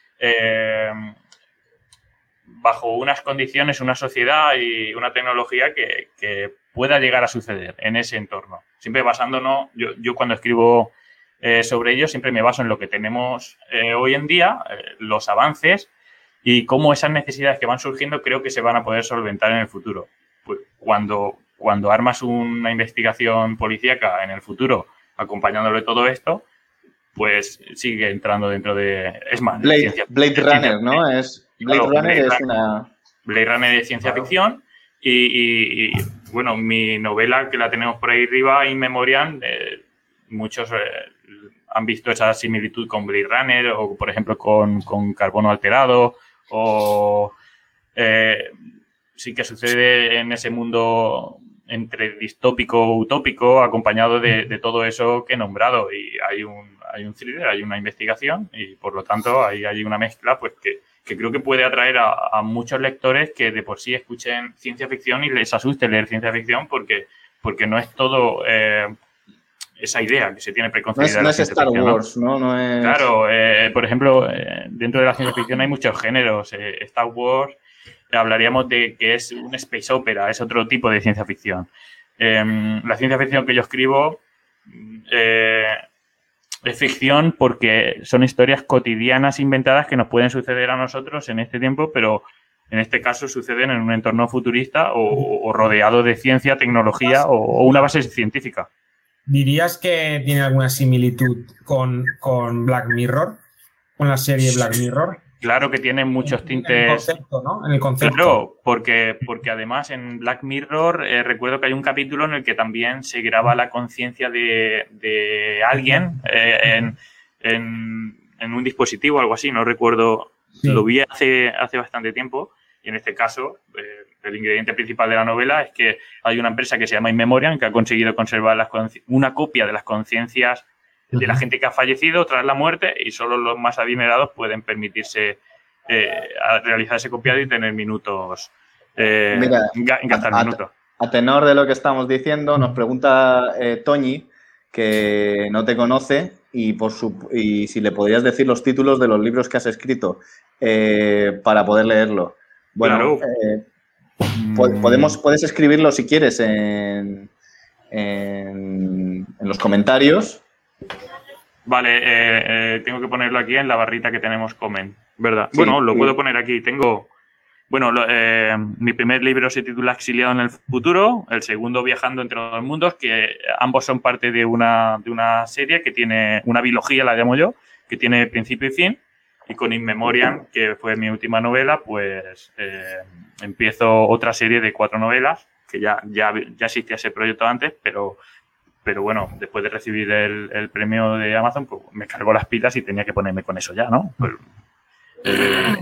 bajo unas condiciones, una sociedad y una tecnología que, pueda llegar a suceder en ese entorno. Siempre basándonos, yo, yo cuando escribo eh, sobre ello, siempre me baso en lo que tenemos eh, hoy en día, eh, los avances y cómo esas necesidades que van surgiendo creo que se van a poder solventar en el futuro. Pues cuando, cuando armas una investigación policíaca en el futuro, acompañándole todo esto, pues sigue entrando dentro de... Es más, Blade, Blade Runner, ¿no? Es Blade Runner es una... Blade Runner de ciencia ficción y, bueno, mi novela que la tenemos por ahí arriba, In Memoriam, muchos eh, han visto esa similitud con Blade Runner o, por ejemplo, con, Carbono Alterado o eh, sí que sucede en ese mundo entre distópico utópico acompañado de, todo eso que he nombrado y hay un, hay un thriller, hay una investigación y por lo tanto ahí hay una mezcla pues que, creo que puede atraer a, muchos lectores que de por sí escuchen ciencia ficción y les asuste leer ciencia ficción porque, porque no es todo eh, esa idea que se tiene preconcebida. No es, Star Wars, ¿no? Claro, eh, por ejemplo, eh, dentro de la ciencia ficción hay muchos géneros. Star Wars hablaríamos de que es un space opera, es otro tipo de ciencia ficción. Em, la ciencia ficción que yo escribo eh, es ficción porque son historias cotidianas inventadas que nos pueden suceder a nosotros en este tiempo, pero en este caso suceden en un entorno futurista o, rodeado de ciencia, tecnología o, una base científica. ¿Dirías que tiene alguna similitud con, con Black Mirror? ¿Con la serie Black Mirror? Claro que tiene muchos tintes. En el concepto, ¿no? En el concepto. Claro, porque, porque además en Black Mirror eh, recuerdo que hay un capítulo en el que también se graba la conciencia de, alguien eh, en, un dispositivo o algo así, no recuerdo. Lo vi hace, hace bastante tiempo y en este caso eh, el ingrediente principal de la novela es que hay una empresa que se llama Inmemorian que ha conseguido conservar las una copia de las conciencias de la gente que ha fallecido tras la muerte y solo los más adinerados pueden permitirse eh, realizar ese copiado y tener minutos. Eh, Mira, a, minutos. A, tenor de lo que estamos diciendo, nos pregunta eh, Toñi que no te conoce y, por su, y si le podrías decir los títulos de los libros que has escrito eh, para poder leerlo. Bueno, podemos, puedes escribirlo si quieres en, en, en los comentarios Vale, eh, eh, tengo que ponerlo aquí en la barrita que tenemos comen, ¿verdad? bueno, lo puedo poner aquí. Tengo, bueno, eh, mi primer libro se titula Exiliado en el futuro, el segundo Viajando entre los mundos, que ambos son parte de una, de una serie que tiene una biología, la llamo yo, que tiene principio y fin. Y con In Memoriam, que fue mi última novela, pues empiezo otra serie de cuatro novelas, que ya, ya, ya existía ese proyecto antes, pero pero bueno, después de recibir el, premio de Amazon, pues me cargó las pilas y tenía que ponerme con eso ya, ¿no? Pues, eh,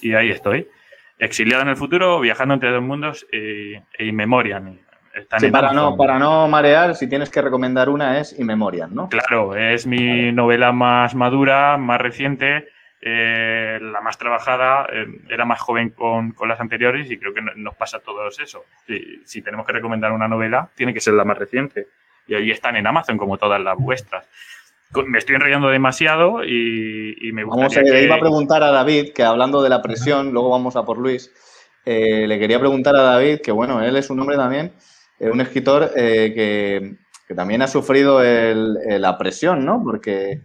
y ahí estoy. Exiliado en el futuro, viajando entre dos mundos e Inmemorian. Sí, para, no, para no marear, si tienes que recomendar una es Inmemorian, ¿no? Claro, es mi novela más madura, más reciente, eh, la más trabajada. Eh, era más joven con, las anteriores y creo que nos pasa a todos eso. si tenemos que recomendar una novela, tiene que ser la más reciente y ahí están en Amazon como todas las vuestras. Me estoy enrollando demasiado y, me gustaría vamos a, iba a preguntar a David, que hablando de la presión, luego vamos a por Luis, eh, le quería preguntar a David, que bueno, él es un hombre también, eh, un escritor eh, que, también ha sufrido la presión, ¿no? Porque,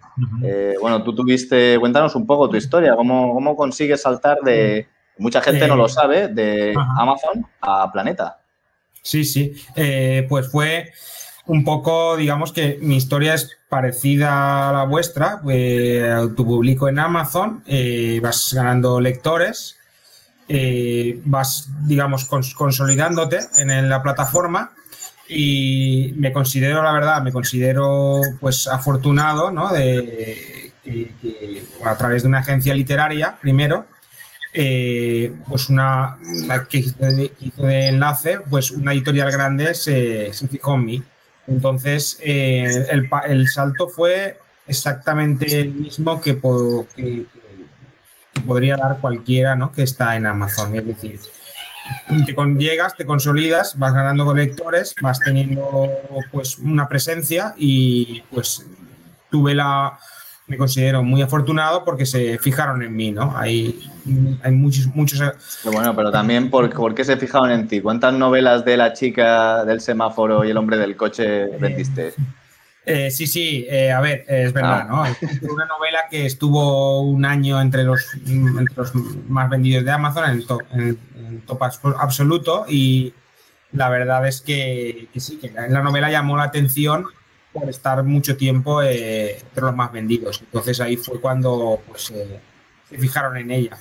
bueno, tú tuviste, cuéntanos un poco tu historia, cómo, cómo consigues saltar de, mucha gente no lo sabe, de Amazon a Planeta. Sí, sí, pues fue un poco, digamos que mi historia es parecida a la vuestra. Eh, tu publico en Amazon, eh, vas ganando lectores, eh, vas, digamos, consolidándote en, la plataforma y me considero, la verdad, me considero pues afortunado, ¿no? De, a través de una agencia literaria, primero, pues una, que hizo de, enlace, pues una editorial grande se, se fijó en mí entonces, eh, el, salto fue exactamente el mismo que, podría dar cualquiera ¿no? que está en Amazon. Es decir, te llegas, te consolidas, vas ganando lectores, vas teniendo pues una presencia y pues tuve la, me considero muy afortunado porque se fijaron en mí, ¿no? Hay, hay muchos, muchos... bueno, pero también, ¿por, qué se fijaron en ti? ¿Cuántas novelas de la chica del semáforo y el hombre del coche vendiste? Eh, sí, sí, eh, a ver, es verdad, ah. ¿no? Una novela que estuvo un año entre los, los más vendidos de Amazon en el top, en top absoluto y la verdad es que, que sí, que la novela llamó la atención por estar mucho tiempo eh, entre los más vendidos. Entonces ahí fue cuando pues, eh, se fijaron en ella.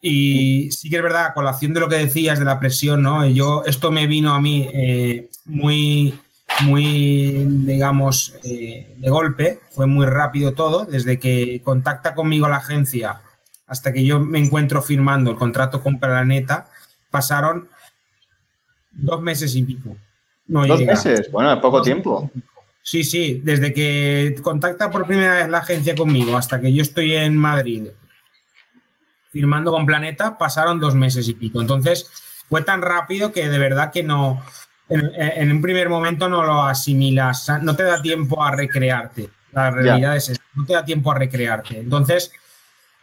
y sí que es verdad, con la acción de lo que decías de la presión, ¿no? Yo, esto me vino a mí eh, muy muy, digamos, eh, de golpe, fue muy rápido todo, desde que contacta conmigo la agencia hasta que yo me encuentro firmando el contrato con Planeta, pasaron dos meses y pico. ¿Dos meses? Bueno, es poco tiempo. Sí, sí, desde que contacta por primera vez la agencia conmigo hasta que yo estoy en Madrid firmando con Planeta, pasaron dos meses y pico. Entonces, fue tan rápido que de verdad que no, en, un primer momento no lo asimilas, no te da tiempo a recrearte. La realidad es esa, no te da tiempo a recrearte. Entonces,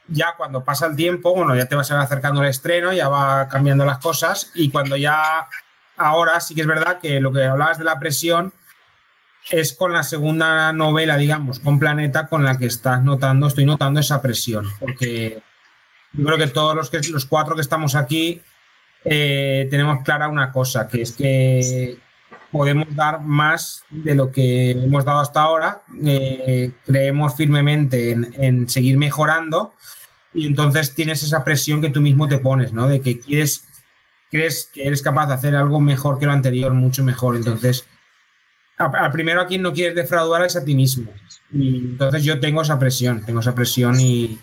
ya cuando pasa el tiempo, bueno, ya te vas acercando al estreno, ya va cambiando las cosas y cuando ya, ahora sí que es verdad que lo que hablabas de la presión es con la segunda novela, digamos, con Planeta, con la que estás notando, estoy notando esa presión, porque yo creo que todos los, que, los cuatro que estamos aquí eh, tenemos clara una cosa, que es que podemos dar más de lo que hemos dado hasta ahora, eh, creemos firmemente en, en seguir mejorando y entonces tienes esa presión que tú mismo te pones, ¿no? De que quieres, crees que eres capaz de hacer algo mejor que lo anterior, mucho mejor. Entonces, al primero a quien no quieres defraudar es a ti mismo. Y entonces yo tengo esa presión, tengo esa presión y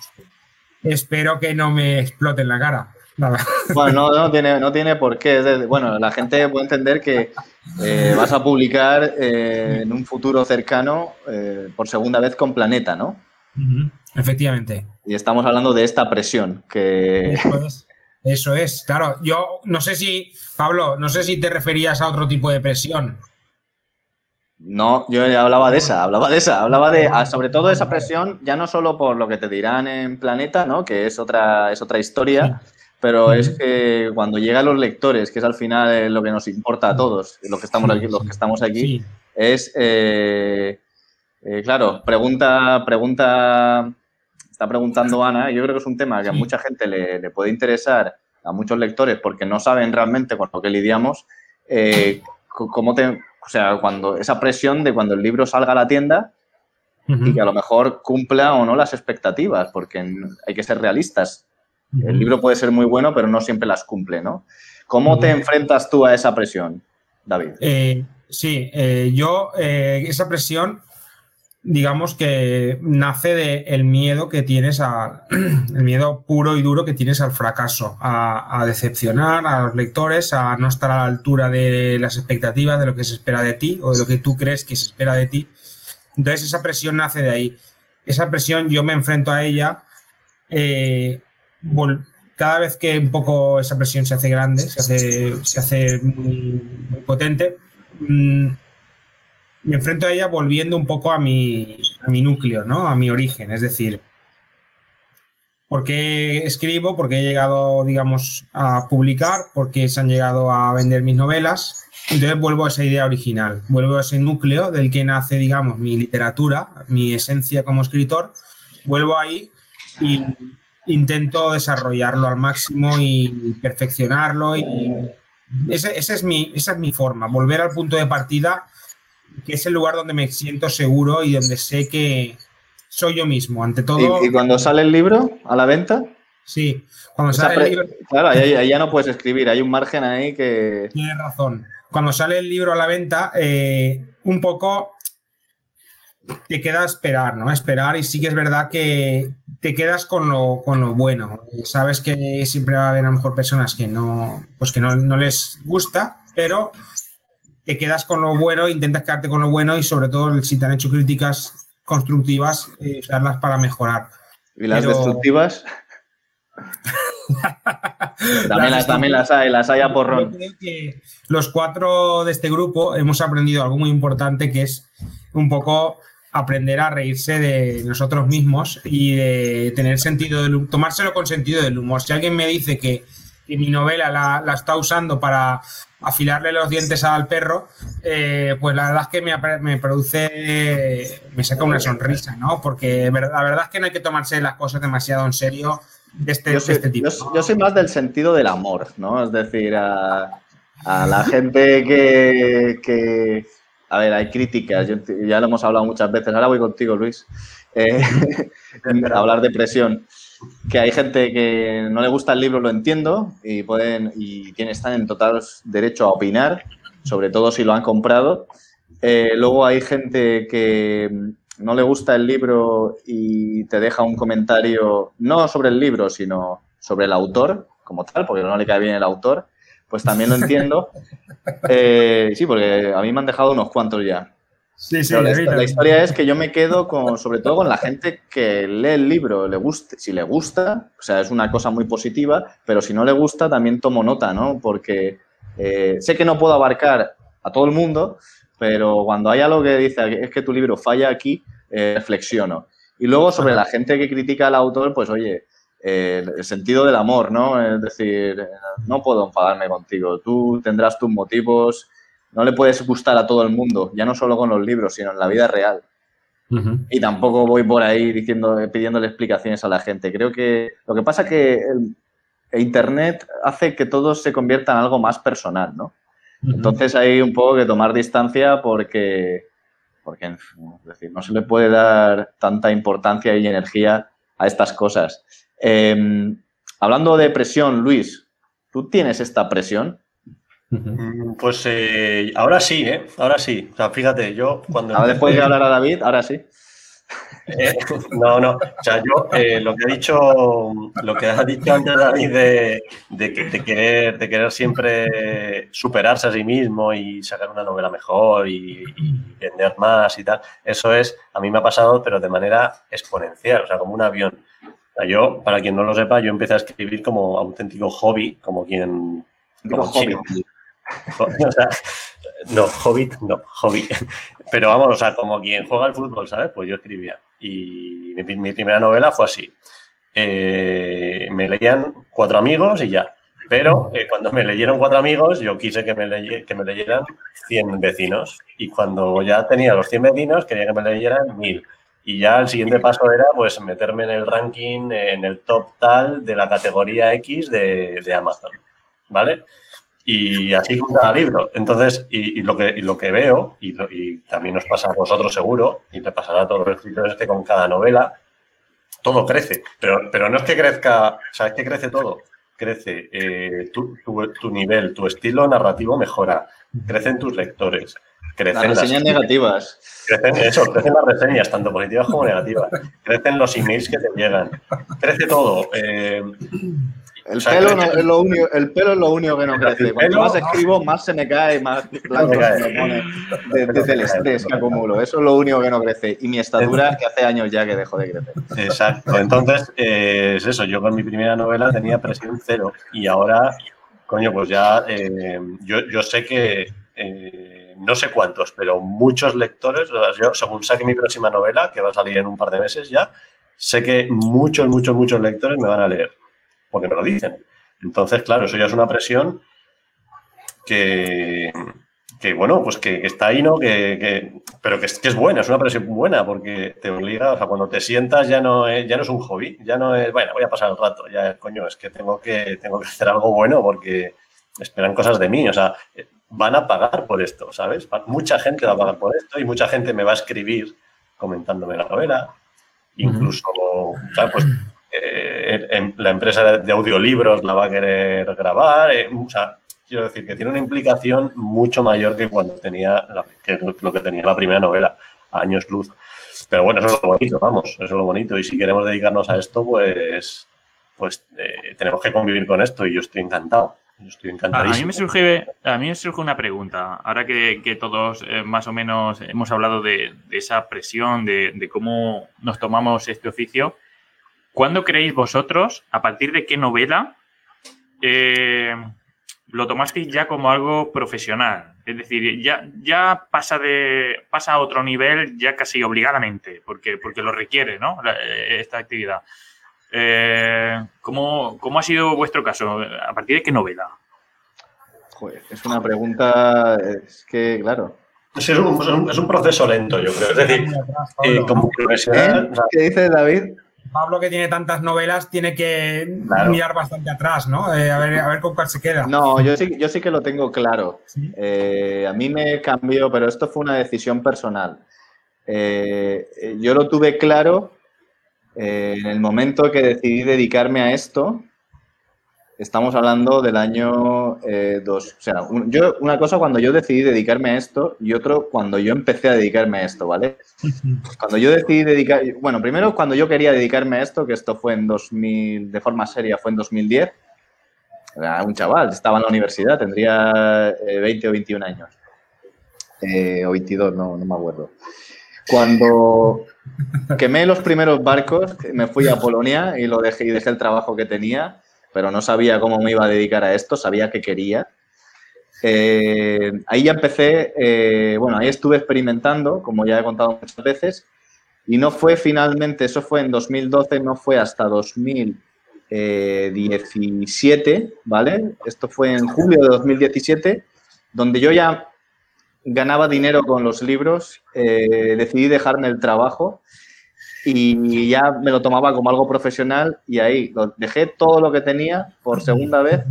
espero que no me explote en la cara. Bueno, no, tiene, no tiene por qué. bueno, la gente puede entender que eh, vas a publicar eh, en un futuro cercano eh, por segunda vez con Planeta, ¿no? Efectivamente. Y estamos hablando de esta presión que... Eso es. claro. Yo no sé si, Pablo, no sé si te referías a otro tipo de presión. No, yo hablaba de esa, hablaba de esa, hablaba de, ah, sobre todo esa presión, ya no solo por lo que te dirán en Planeta, ¿no? Que es otra, es otra historia, pero es que cuando llegan los lectores, que es al final lo que nos importa a todos, los que estamos aquí, los que estamos aquí, es eh, eh, claro, pregunta, pregunta, está preguntando Ana, yo creo que es un tema que a mucha gente le, puede interesar, a muchos lectores, porque no saben realmente con lo que lidiamos, eh, cómo te, o sea, cuando esa presión de cuando el libro salga a la tienda y que a lo mejor cumpla o no las expectativas, porque hay que ser realistas. El libro puede ser muy bueno, pero no siempre las cumple, ¿no? ¿Cómo te enfrentas tú a esa presión, David? Eh, sí, yo esa presión digamos que nace del el miedo que tienes a, el miedo puro y duro que tienes al fracaso, a, decepcionar a los lectores, a no estar a la altura de las expectativas, de lo que se espera de ti o de lo que tú crees que se espera de ti. Entonces esa presión nace de ahí. Esa presión yo me enfrento a ella eh, cada vez que un poco esa presión se hace grande, se hace, se hace muy, potente. Mm, me enfrento a ella volviendo un poco a mi, a mi núcleo, ¿no? A mi origen, es decir, ¿por qué escribo? ¿Por qué he llegado, digamos, a publicar? ¿Por qué se han llegado a vender mis novelas? Entonces vuelvo a esa idea original, vuelvo a ese núcleo del que nace, digamos, mi literatura, mi esencia como escritor, vuelvo ahí y intento desarrollarlo al máximo y perfeccionarlo. Y ese, es mi, esa es mi forma, volver al punto de partida que es el lugar donde me siento seguro y donde sé que soy yo mismo, ante todo. ¿Y, cuando sale el libro a la venta? Sí, cuando sale el libro. Claro, ahí, ya no puedes escribir, hay un margen ahí que. Tienes razón. Cuando sale el libro a la venta, eh, un poco te queda esperar, ¿no? Esperar y sí que es verdad que te quedas con lo, con lo bueno. Sabes que siempre va a haber a lo mejor personas que no, pues que no, no les gusta, pero te quedas con lo bueno, intentas quedarte con lo bueno y sobre todo si te han hecho críticas constructivas, eh, usarlas para mejorar. ¿Y las destructivas? también, las, también las hay, las hay a porrón. los cuatro de este grupo hemos aprendido algo muy importante que es un poco aprender a reírse de nosotros mismos y de tener sentido del tomárselo con sentido del humor. Si alguien me dice que, mi novela la, la está usando para afilarle los dientes al perro, eh, pues la verdad es que me, produce, me saca una sonrisa, ¿no? Porque la verdad es que no hay que tomarse las cosas demasiado en serio de este, yo soy, este tipo. Yo, soy más del sentido del amor, ¿no? Es decir, a, la gente que, a ver, hay críticas, ya lo hemos hablado muchas veces, ahora voy contigo, Luis, eh, hablar de presión que hay gente que no le gusta el libro, lo entiendo, y pueden y están en total derecho a opinar, sobre todo si lo han comprado. Eh, luego hay gente que no le gusta el libro y te deja un comentario, no sobre el libro, sino sobre el autor como tal, porque no le cae bien el autor, pues también lo entiendo. Eh, sí, porque a mí me han dejado unos cuantos ya. Sí, sí, la, historia es que yo me quedo con, sobre todo con la gente que lee el libro, le guste, si le gusta, o sea, es una cosa muy positiva, pero si no le gusta también tomo nota, ¿no? Porque eh, sé que no puedo abarcar a todo el mundo, pero cuando hay algo que dice es que tu libro falla aquí, eh, reflexiono. Y luego sobre la gente que critica al autor, pues oye, eh, el sentido del amor, ¿no? Es decir, no puedo enfadarme contigo, tú tendrás tus motivos, no le puedes gustar a todo el mundo, ya no solo con los libros, sino en la vida real. Y tampoco voy por ahí diciendo, pidiéndole explicaciones a la gente. Creo que lo que pasa es que el, Internet hace que todo se convierta en algo más personal, ¿no? Entonces hay un poco que tomar distancia porque, porque decir, no se le puede dar tanta importancia y energía a estas cosas. Em, hablando de presión, Luis, ¿tú tienes esta presión? Mm, pues eh, ahora sí, ¿eh? Ahora sí. O sea, fíjate, yo cuando... Ahora después de hablar a David, ahora sí. Eh, no, no. O sea, yo eh, lo que ha dicho, lo que ha dicho antes David de, de, querer, de querer siempre superarse a sí mismo y sacar una novela mejor y, vender más y tal, eso es, a mí me ha pasado, pero de manera exponencial, o sea, como un avión. O sea, yo, para quien no lo sepa, yo empecé a escribir como auténtico hobby, como quien... Como hobby. No, Hobbit, no, hobby. Pero vamos, o sea, como quien juega al fútbol, ¿sabes? Pues yo escribía. Y mi, primera novela fue así. Eh, me leían cuatro amigos y ya. Pero eh, cuando me leyeron cuatro amigos, yo quise que me, que me leyeran 100 vecinos. Y cuando ya tenía los 100 vecinos, quería que me leyeran 1000. Y ya el siguiente paso era pues meterme en el ranking, en el top tal de la categoría X de, de Amazon. ¿Vale? Y así con cada libro. Entonces, y, lo, que, lo que veo, y, también nos pasa a vosotros seguro, y te pasará a todos los escritores que con cada novela, todo crece. Pero, pero no es que crezca, ¿sabes que crece todo? Crece eh, tu, tu, nivel, tu estilo narrativo mejora, crecen tus lectores, crecen las reseñas negativas. Crecen, eso, crecen las reseñas, tanto positivas como negativas. Crecen los emails que te llegan. Crece todo. Eh, el, pelo es lo único, el pelo es lo único que no crece. Cuanto más escribo, más se me cae, más blanco se me pone desde el estrés que acumulo. Eso es lo único que no crece. Y mi estatura, que hace años ya que dejó de crecer. Exacto. Entonces, eh, es eso. Yo con mi primera novela tenía presión cero. Y ahora, coño, pues ya eh, yo, yo, sé que, eh, no sé cuántos, pero muchos lectores, yo según saque mi próxima novela, que va a salir en un par de meses ya, sé que muchos, muchos, muchos lectores me van a leer porque me lo dicen. Entonces, claro, eso ya es una presión que, bueno, pues que, está ahí, ¿no? Que, pero que es, que es, buena, es una presión buena, porque te obliga, o sea, cuando te sientas ya no es, ya no es un hobby, ya no es, bueno, voy a pasar el rato, ya, coño, es que tengo que, tengo que hacer algo bueno porque esperan cosas de mí, o sea, van a pagar por esto, ¿sabes? Mucha gente va a pagar por esto y mucha gente me va a escribir comentándome la novela, incluso, ¿sabes? Pues eh, la empresa de audiolibros la va a querer grabar. Eh, o sea, quiero decir que tiene una implicación mucho mayor que cuando tenía lo que tenía la primera novela, años luz. Pero bueno, eso es lo bonito, vamos, eso es lo bonito. Y si queremos dedicarnos a esto, pues, pues eh, tenemos que convivir con esto y yo estoy encantado. Yo estoy a mí me surge, a mí me surge una pregunta. Ahora que, todos más o menos hemos hablado de, esa presión, de, de, cómo nos tomamos este oficio, ¿Cuándo creéis vosotros, a partir de qué novela, eh, lo tomasteis ya como algo profesional? Es decir, ya, ya pasa, de, pasa a otro nivel ya casi obligadamente, porque, porque lo requiere ¿no? Eh, esta actividad. Eh, ¿cómo, ha sido vuestro caso? ¿A partir de qué novela? es una pregunta, es que, claro. Es un, es un, proceso lento, yo creo. Es decir, como profesional. ¿Qué dice David? Pablo, que tiene tantas novelas, tiene que mirar bastante atrás, ¿no? Eh, a, ver, a ver con cuál se queda. No, yo sí, yo sí que lo tengo claro. Eh, a mí me cambió, pero esto fue una decisión personal. Eh, yo lo tuve claro en el momento que decidí dedicarme a esto. Estamos hablando del año eh, dos. O sea, yo, una cosa cuando yo decidí dedicarme a esto y otro cuando yo empecé a dedicarme a esto, ¿vale? Cuando yo decidí dedicar. Bueno, primero cuando yo quería dedicarme a esto, que esto fue en 2000, de forma seria, fue en 2010. Era un chaval, estaba en la universidad, tendría 20 eh, o 21 años. Eh, o 22, no, no me acuerdo. Cuando quemé los primeros barcos, me fui a Polonia y lo dejé y dejé el trabajo que tenía pero no sabía cómo me iba a dedicar a esto, sabía que quería. Eh, ahí ya empecé, eh, bueno, ahí estuve experimentando, como ya he contado muchas veces, y no fue finalmente, eso fue en 2012, no fue hasta 2017, ¿vale? Esto fue en julio de 2017, donde yo ya ganaba dinero con los libros, eh, decidí dejarme el trabajo y ya me lo tomaba como algo profesional y ahí dejé todo lo que tenía por segunda vez.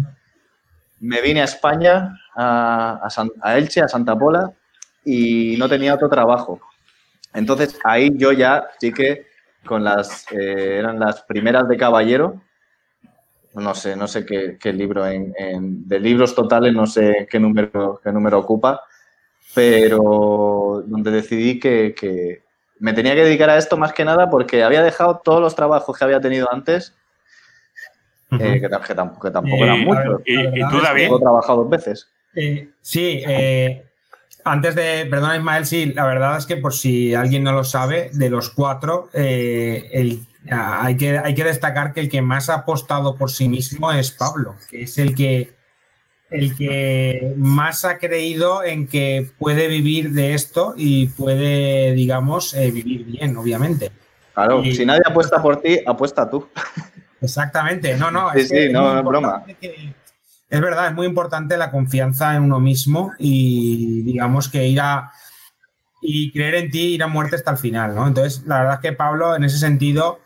Me vine a España, a, a, Elche, a Santa Pola y no tenía otro trabajo. Entonces ahí yo ya sí que con las, eh, eran las primeras de Caballero, no sé, no sé qué, libro, en, de libros totales no sé qué número, qué número ocupa, pero donde decidí que, que me tenía que dedicar a esto más que nada porque había dejado todos los trabajos que había tenido antes, eh, que, tampoco, eran eh, muchos. ¿Y, tú, David? He trabajado dos veces. Eh, sí, antes de, perdona Ismael, sí, la verdad es que por si alguien no lo sabe, de los cuatro, hay, que, hay que destacar que el que más ha apostado por sí mismo es Pablo, que es el que el que más ha creído en que puede vivir de esto y puede, digamos, eh, vivir bien, obviamente. Claro, si nadie apuesta por ti, apuesta tú. Exactamente, no, no. Sí, sí, no, es broma. es verdad, es muy importante la confianza en uno mismo y, digamos, que ir a. y creer en ti, ir a muerte hasta el final, ¿no? Entonces, la verdad es que Pablo, en ese sentido,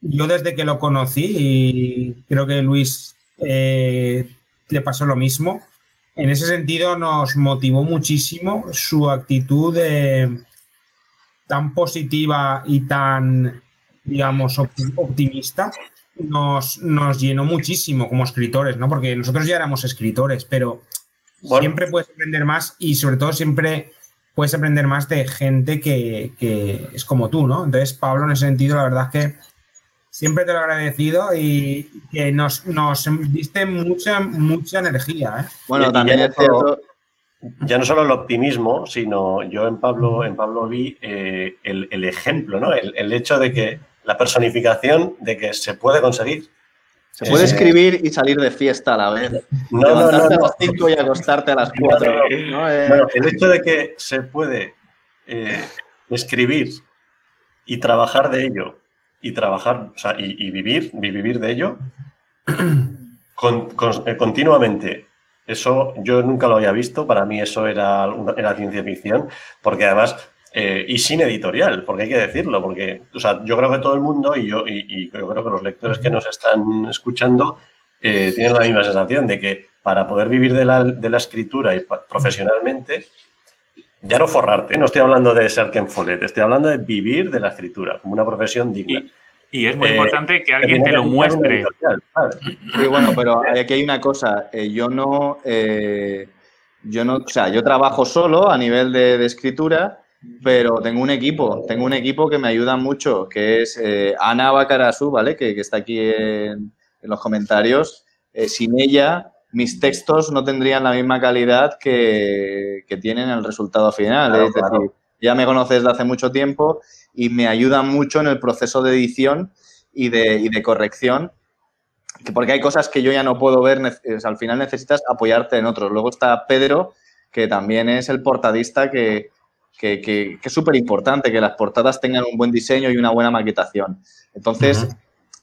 yo desde que lo conocí, y creo que Luis eh, le pasó lo mismo. En ese sentido nos motivó muchísimo su actitud tan positiva y tan, digamos, optimista. Nos, nos, llenó muchísimo como escritores, ¿no? Porque nosotros ya éramos escritores, pero siempre puedes aprender más y sobre todo siempre puedes aprender más de gente que, que, es como tú, ¿no? Entonces, Pablo, en ese sentido, la verdad es que siempre te lo he agradecido y que nos, nos diste mucha, mucha energía. ¿eh? Bueno, también es cierto. Ya no solo el optimismo, sino yo en Pablo, en Pablo vi eh, el, ejemplo, ¿no? El, hecho de que la personificación de que se puede conseguir. Se puede escribir y salir de fiesta a la vez. No, Levantarte a las 5 y acostarte a las 4. Eh, bueno, el hecho de que se puede escribir y trabajar de ello y trabajar o sea, y, vivir, vivir de ello eh, continuamente. Eso yo nunca lo había visto, para mí eso era, era ciencia ficción, porque además, eh, y sin editorial, porque hay que decirlo, porque o sea, yo creo que todo el mundo y yo, y, creo que los lectores que nos están escuchando eh, tienen la misma sensación de que para poder vivir de la, de la escritura y profesionalmente, ya no forrarte, no estoy hablando de ser Ken Follett, estoy hablando de vivir de la escritura como una profesión digna. Y, es muy eh, importante que alguien te lo muestre. Sí, bueno, pero aquí hay una cosa, eh, yo no, eh, yo no, o sea, yo trabajo solo a nivel de, escritura, pero tengo un equipo, tengo un equipo que me ayuda mucho, que es Ana Bacarasu, ¿vale? Que, está aquí en, en los comentarios. sin ella, mis textos no tendrían la misma calidad que, tienen el resultado final. es decir, ya me conoces de hace mucho tiempo y me ayuda mucho en el proceso de edición y de, corrección, porque hay cosas que yo ya no puedo ver, al final necesitas apoyarte en otros. Luego está Pedro, que también es el portadista que, es súper importante, que las portadas tengan un buen diseño y una buena maquetación. Entonces,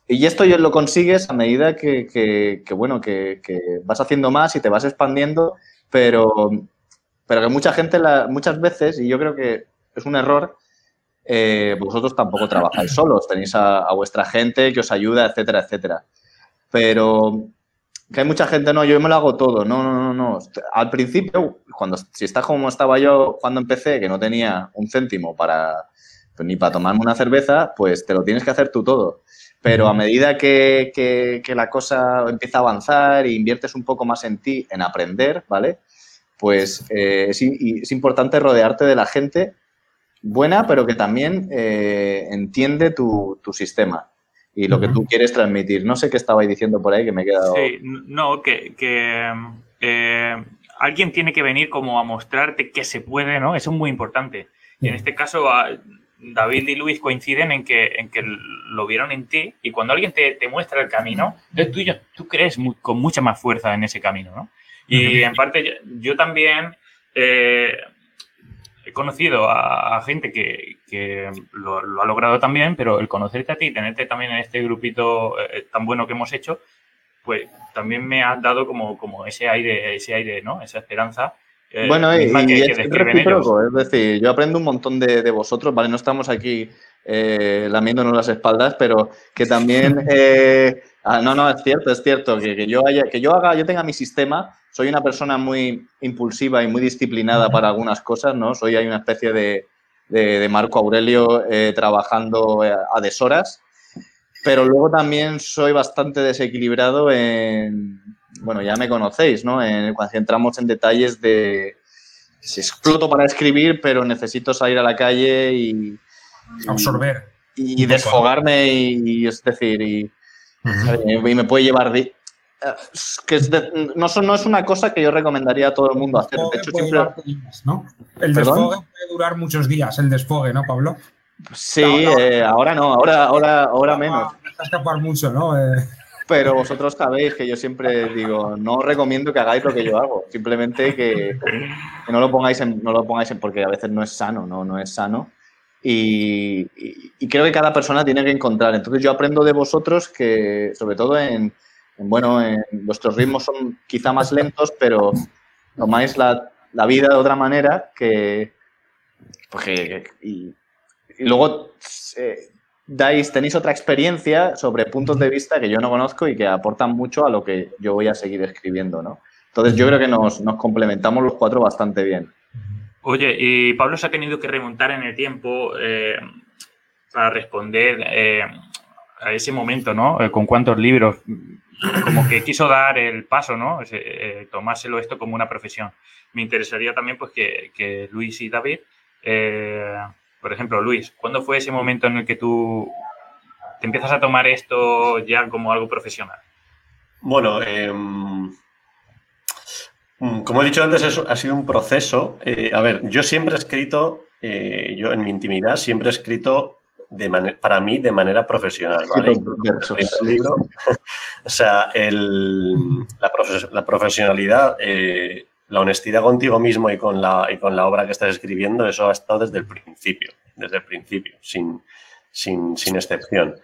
y esto lo consigues a medida que, bueno, que, vas haciendo más y te vas expandiendo, pero, pero que mucha gente, muchas veces, y yo creo que es un error, eh, vosotros tampoco trabajáis solos, tenéis a, vuestra gente que os ayuda, etcétera, etcétera. Pero que hay mucha gente, no, yo me lo hago todo, no, no, no, no. Al principio, cuando, si estás como estaba yo cuando empecé, que no tenía un céntimo para, pues ni para tomarme una cerveza, pues te lo tienes que hacer tú todo. Pero a medida que, que, la cosa empieza a avanzar e inviertes un poco más en ti, en aprender, ¿vale? Pues eh, es, es, importante rodearte de la gente buena, pero que también eh, entiende tu, tu, sistema y lo que tú quieres transmitir. No sé qué estabais diciendo por ahí que me he quedado. Sí, no, que, que eh, alguien tiene que venir como a mostrarte que se puede, ¿no? Eso es muy importante. Y en este caso, David y Luis coinciden en que, en que lo vieron en ti y cuando alguien te, te muestra el camino, tú, tú crees con mucha más fuerza en ese camino, ¿no? Y en parte yo, también eh, he conocido a, gente que, que lo, ha logrado también, pero el conocerte a ti, tenerte también en este grupito eh, tan bueno que hemos hecho, pues también me ha dado como, como ese aire, ese aire, ¿no? Esa esperanza. Eh, bueno, y, es recíproco, es decir, yo aprendo un montón de, de, vosotros, ¿vale? No estamos aquí eh, lamiéndonos las espaldas, pero que también... Eh, ah, no, no, es cierto, es cierto, que, que, yo haya, que yo haga, yo tenga mi sistema, soy una persona muy impulsiva y muy disciplinada para algunas cosas, ¿no? Soy hay una especie de, de, de Marco Aurelio eh, trabajando a deshoras pero luego también soy bastante desequilibrado en, bueno, ya me conocéis, ¿no? En, cuando entramos en detalles de, si exploto para escribir, pero necesito salir a la calle y... Absorber. Y, desfogarme y, es decir, y, me puede llevar... De, que no, no, es una cosa que yo recomendaría a todo el mundo hacer. De hecho, siempre... El desfogue puede durar muchos días, el desfogue, ¿no, Pablo? Sí, eh, ahora no, ahora, ahora, ahora menos. a escapar mucho, ¿no? Eh. Pero vosotros sabéis que yo siempre digo, no recomiendo que hagáis lo que yo hago, simplemente que, no lo pongáis en, no lo pongáis en, porque a veces no es sano, no, no es sano. Y, creo que cada persona tiene que encontrar. Entonces yo aprendo de vosotros que, sobre todo en, bueno, en vuestros ritmos son quizá más lentos, pero tomáis la, la vida de otra manera que, porque, y, y luego eh, dais, tenéis otra experiencia sobre puntos de vista que yo no conozco y que aportan mucho a lo que yo voy a seguir escribiendo, ¿no? Entonces yo creo que nos, complementamos los cuatro bastante bien. Oye, y Pablo se ha tenido que remontar en el tiempo eh, para responder eh, a ese momento, ¿no? con cuántos libros, como que quiso dar el paso, ¿no? tomárselo esto como una profesión. Me interesaría también, pues, que, que Luis y David por ejemplo, Luis, ¿cuándo fue ese momento en el que tú te empiezas a tomar esto ya como algo profesional? Bueno, em, mm, como he dicho antes, eso ha sido un proceso. Eh, a ver, yo siempre he escrito, eh, yo en mi intimidad siempre he escrito de para mí de manera profesional. ¿vale? o sea, la, profesionalidad eh, la honestidad contigo mismo y con, la, y con la obra que estás escribiendo, eso ha estado desde el principio, desde el principio, sin, sin, sin excepción.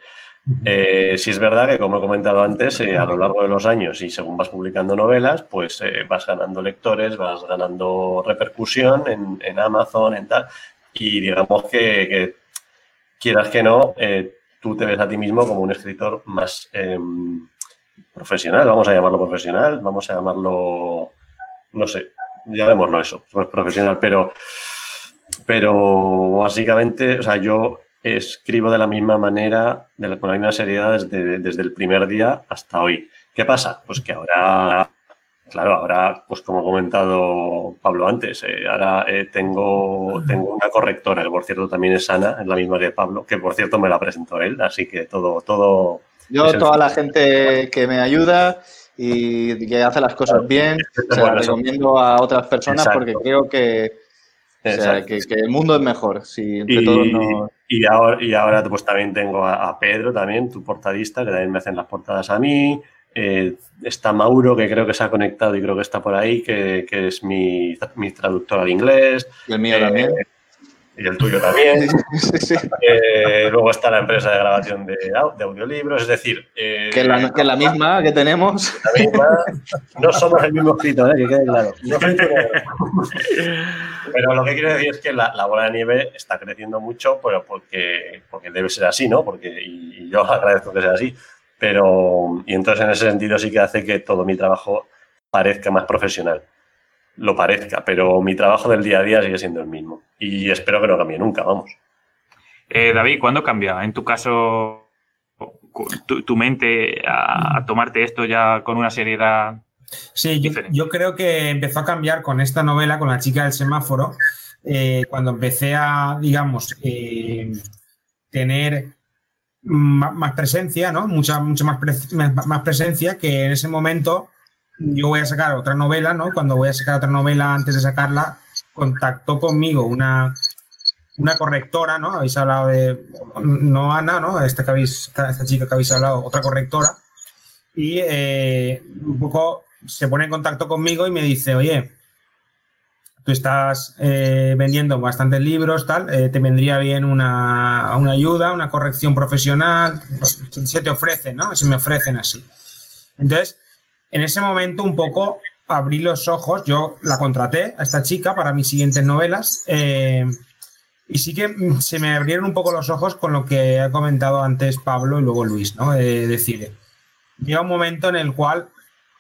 Eh, si es verdad que, como he comentado antes, eh, a lo largo de los años y según vas publicando novelas, pues eh, vas ganando lectores, vas ganando repercusión en, en Amazon, en tal. Y digamos que, que quieras que no, tú te ves a ti mismo como un escritor más em, profesional, vamos a llamarlo profesional, vamos a llamarlo no sé, llamémoslo eso, es profesional, pero, pero básicamente, o sea, yo escribo de la misma manera, de con la misma seriedad desde, desde el primer día hasta hoy. ¿Qué pasa? Pues que ahora Claro, ahora, pues como ha comentado Pablo antes, eh, ahora eh, tengo, tengo una correctora, que por cierto también es Ana, es la misma que Pablo, que por cierto me la presentó él, así que todo, todo. Yo, toda la gente que me ayuda, y que hace las cosas bien, se las recomiendo a otras personas porque creo que, que, el mundo es mejor si entre y, todos. Y ahora, y ahora pues también tengo a, Pedro, también, tu portadista, que también me hacen las portadas a mí. Eh, está Mauro, que creo que se ha conectado y creo que está por ahí, que, que es mi, mi, traductor al inglés. Y el mío también. Y el tuyo también. Eh, luego está la empresa de grabación de, de audiolibros, es decir... Eh, que, la, que la misma que tenemos. La misma. No somos el mismo escritor, ¿eh? que quede claro. pero lo que quiero decir es que la, la, bola de nieve está creciendo mucho, pero porque, porque debe ser así, ¿no? Porque, y, y yo agradezco que sea así. Pero, y entonces en ese sentido sí que hace que todo mi trabajo parezca más profesional lo parezca, pero mi trabajo del día a día sigue siendo el mismo. Y espero que no cambie nunca, vamos. Eh, David, ¿cuándo cambia? En tu caso, tu, mente a, tomarte esto ya con una seriedad. Sí, yo, creo que empezó a cambiar con esta novela, con la chica del semáforo, eh, cuando empecé a, digamos, eh, tener más, presencia, ¿no? Mucha, mucha más, más, presencia que en ese momento yo voy a sacar otra novela, ¿no? Cuando voy a sacar otra novela, antes de sacarla, contactó conmigo una, una correctora, ¿no? Habéis hablado de, no Ana, ¿no? Esta, que habéis, esta chica que habéis hablado, otra correctora. Y eh, un poco se pone en contacto conmigo y me dice, oye, tú estás eh, vendiendo bastantes libros, tal, eh, te vendría bien una, una, ayuda, una corrección profesional, se te ofrece, ¿no? Se me ofrecen así. Entonces, en ese momento un poco abrí los ojos, yo la contraté a esta chica para mis siguientes novelas eh, y sí que se me abrieron un poco los ojos con lo que ha comentado antes Pablo y luego Luis, ¿no? Es decir, llega un momento en el cual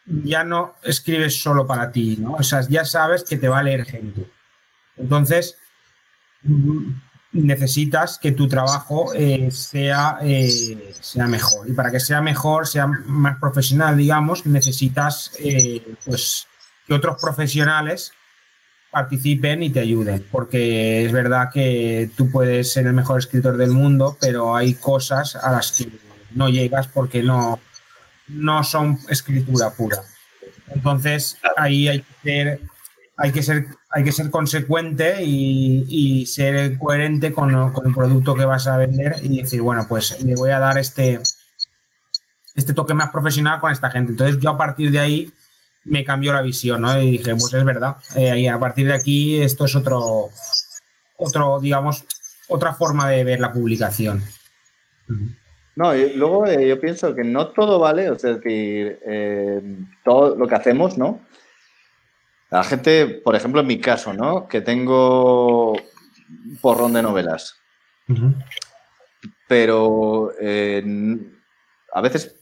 ya no escribes solo para ti, ¿no? O sea, ya sabes que te va a leer gente. Entonces, necesitas que tu trabajo eh, sea, eh, sea mejor. Y para que sea mejor, sea más profesional, digamos, necesitas eh, pues, que otros profesionales participen y te ayuden. Porque es verdad que tú puedes ser el mejor escritor del mundo, pero hay cosas a las que no llegas porque no, no son escritura pura. Entonces, ahí hay que ser hay que ser, hay que ser consecuente y, ser coherente con, el producto que vas a vender y decir, bueno, pues le voy a dar este, este toque más profesional con esta gente. Entonces yo a partir de ahí me cambió la visión, ¿no? Y dije, pues es verdad, eh, y a partir de aquí esto es otro, otro, digamos, otra forma de ver la publicación. No, luego eh, yo pienso que no todo vale, o sea, decir, eh, todo lo que hacemos, ¿no? La gente, por ejemplo, en mi caso, ¿no? Que tengo un porrón de novelas. Pero eh, a veces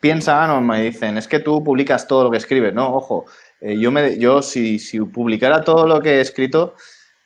piensan o me dicen, es que tú publicas todo lo que escribes. No, ojo, eh, yo, me, yo si, si, publicara todo lo que he escrito,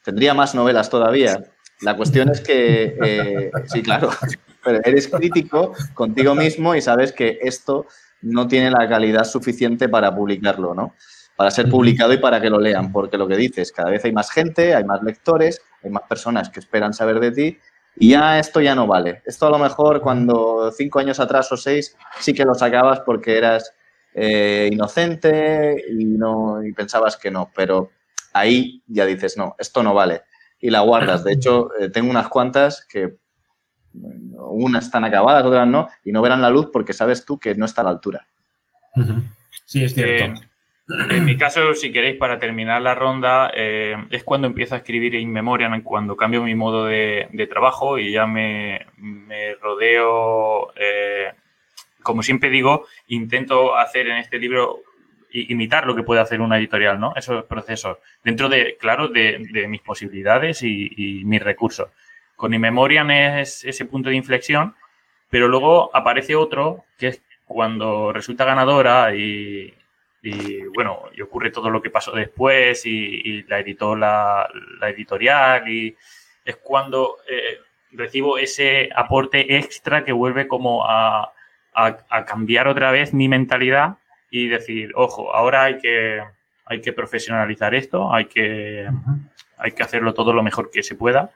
tendría más novelas todavía. La cuestión es que, eh, sí, claro, pero eres crítico contigo mismo y sabes que esto no tiene la calidad suficiente para publicarlo, ¿no? Para ser publicado y para que lo lean, porque lo que dices, cada vez hay más gente, hay más lectores, hay más personas que esperan saber de ti y ya esto ya no vale. Esto a lo mejor cuando cinco años atrás o seis sí que lo sacabas porque eras eh, inocente y, no, y pensabas que no, pero ahí ya dices, no, esto no vale y la guardas. De hecho, eh, tengo unas cuantas que unas están acabadas, otras no, y no verán la luz porque sabes tú que no está a la altura. Sí, es cierto. Eh, en mi caso, si queréis, para terminar la ronda, eh, es cuando empiezo a escribir in memoria, cuando cambio mi modo de, trabajo y ya me, rodeo, eh, como siempre digo, intento hacer en este libro imitar lo que puede hacer una editorial, ¿no? Esos procesos, dentro de, claro, de, mis posibilidades y, mis recursos. Con In es ese punto de inflexión, pero luego aparece otro que es cuando resulta ganadora y, y bueno, y ocurre todo lo que pasó después y, la editó la, editorial y es cuando eh, recibo ese aporte extra que vuelve como a, cambiar otra vez mi mentalidad y decir, ojo, ahora hay que, hay que profesionalizar esto, hay que, hay que hacerlo todo lo mejor que se pueda.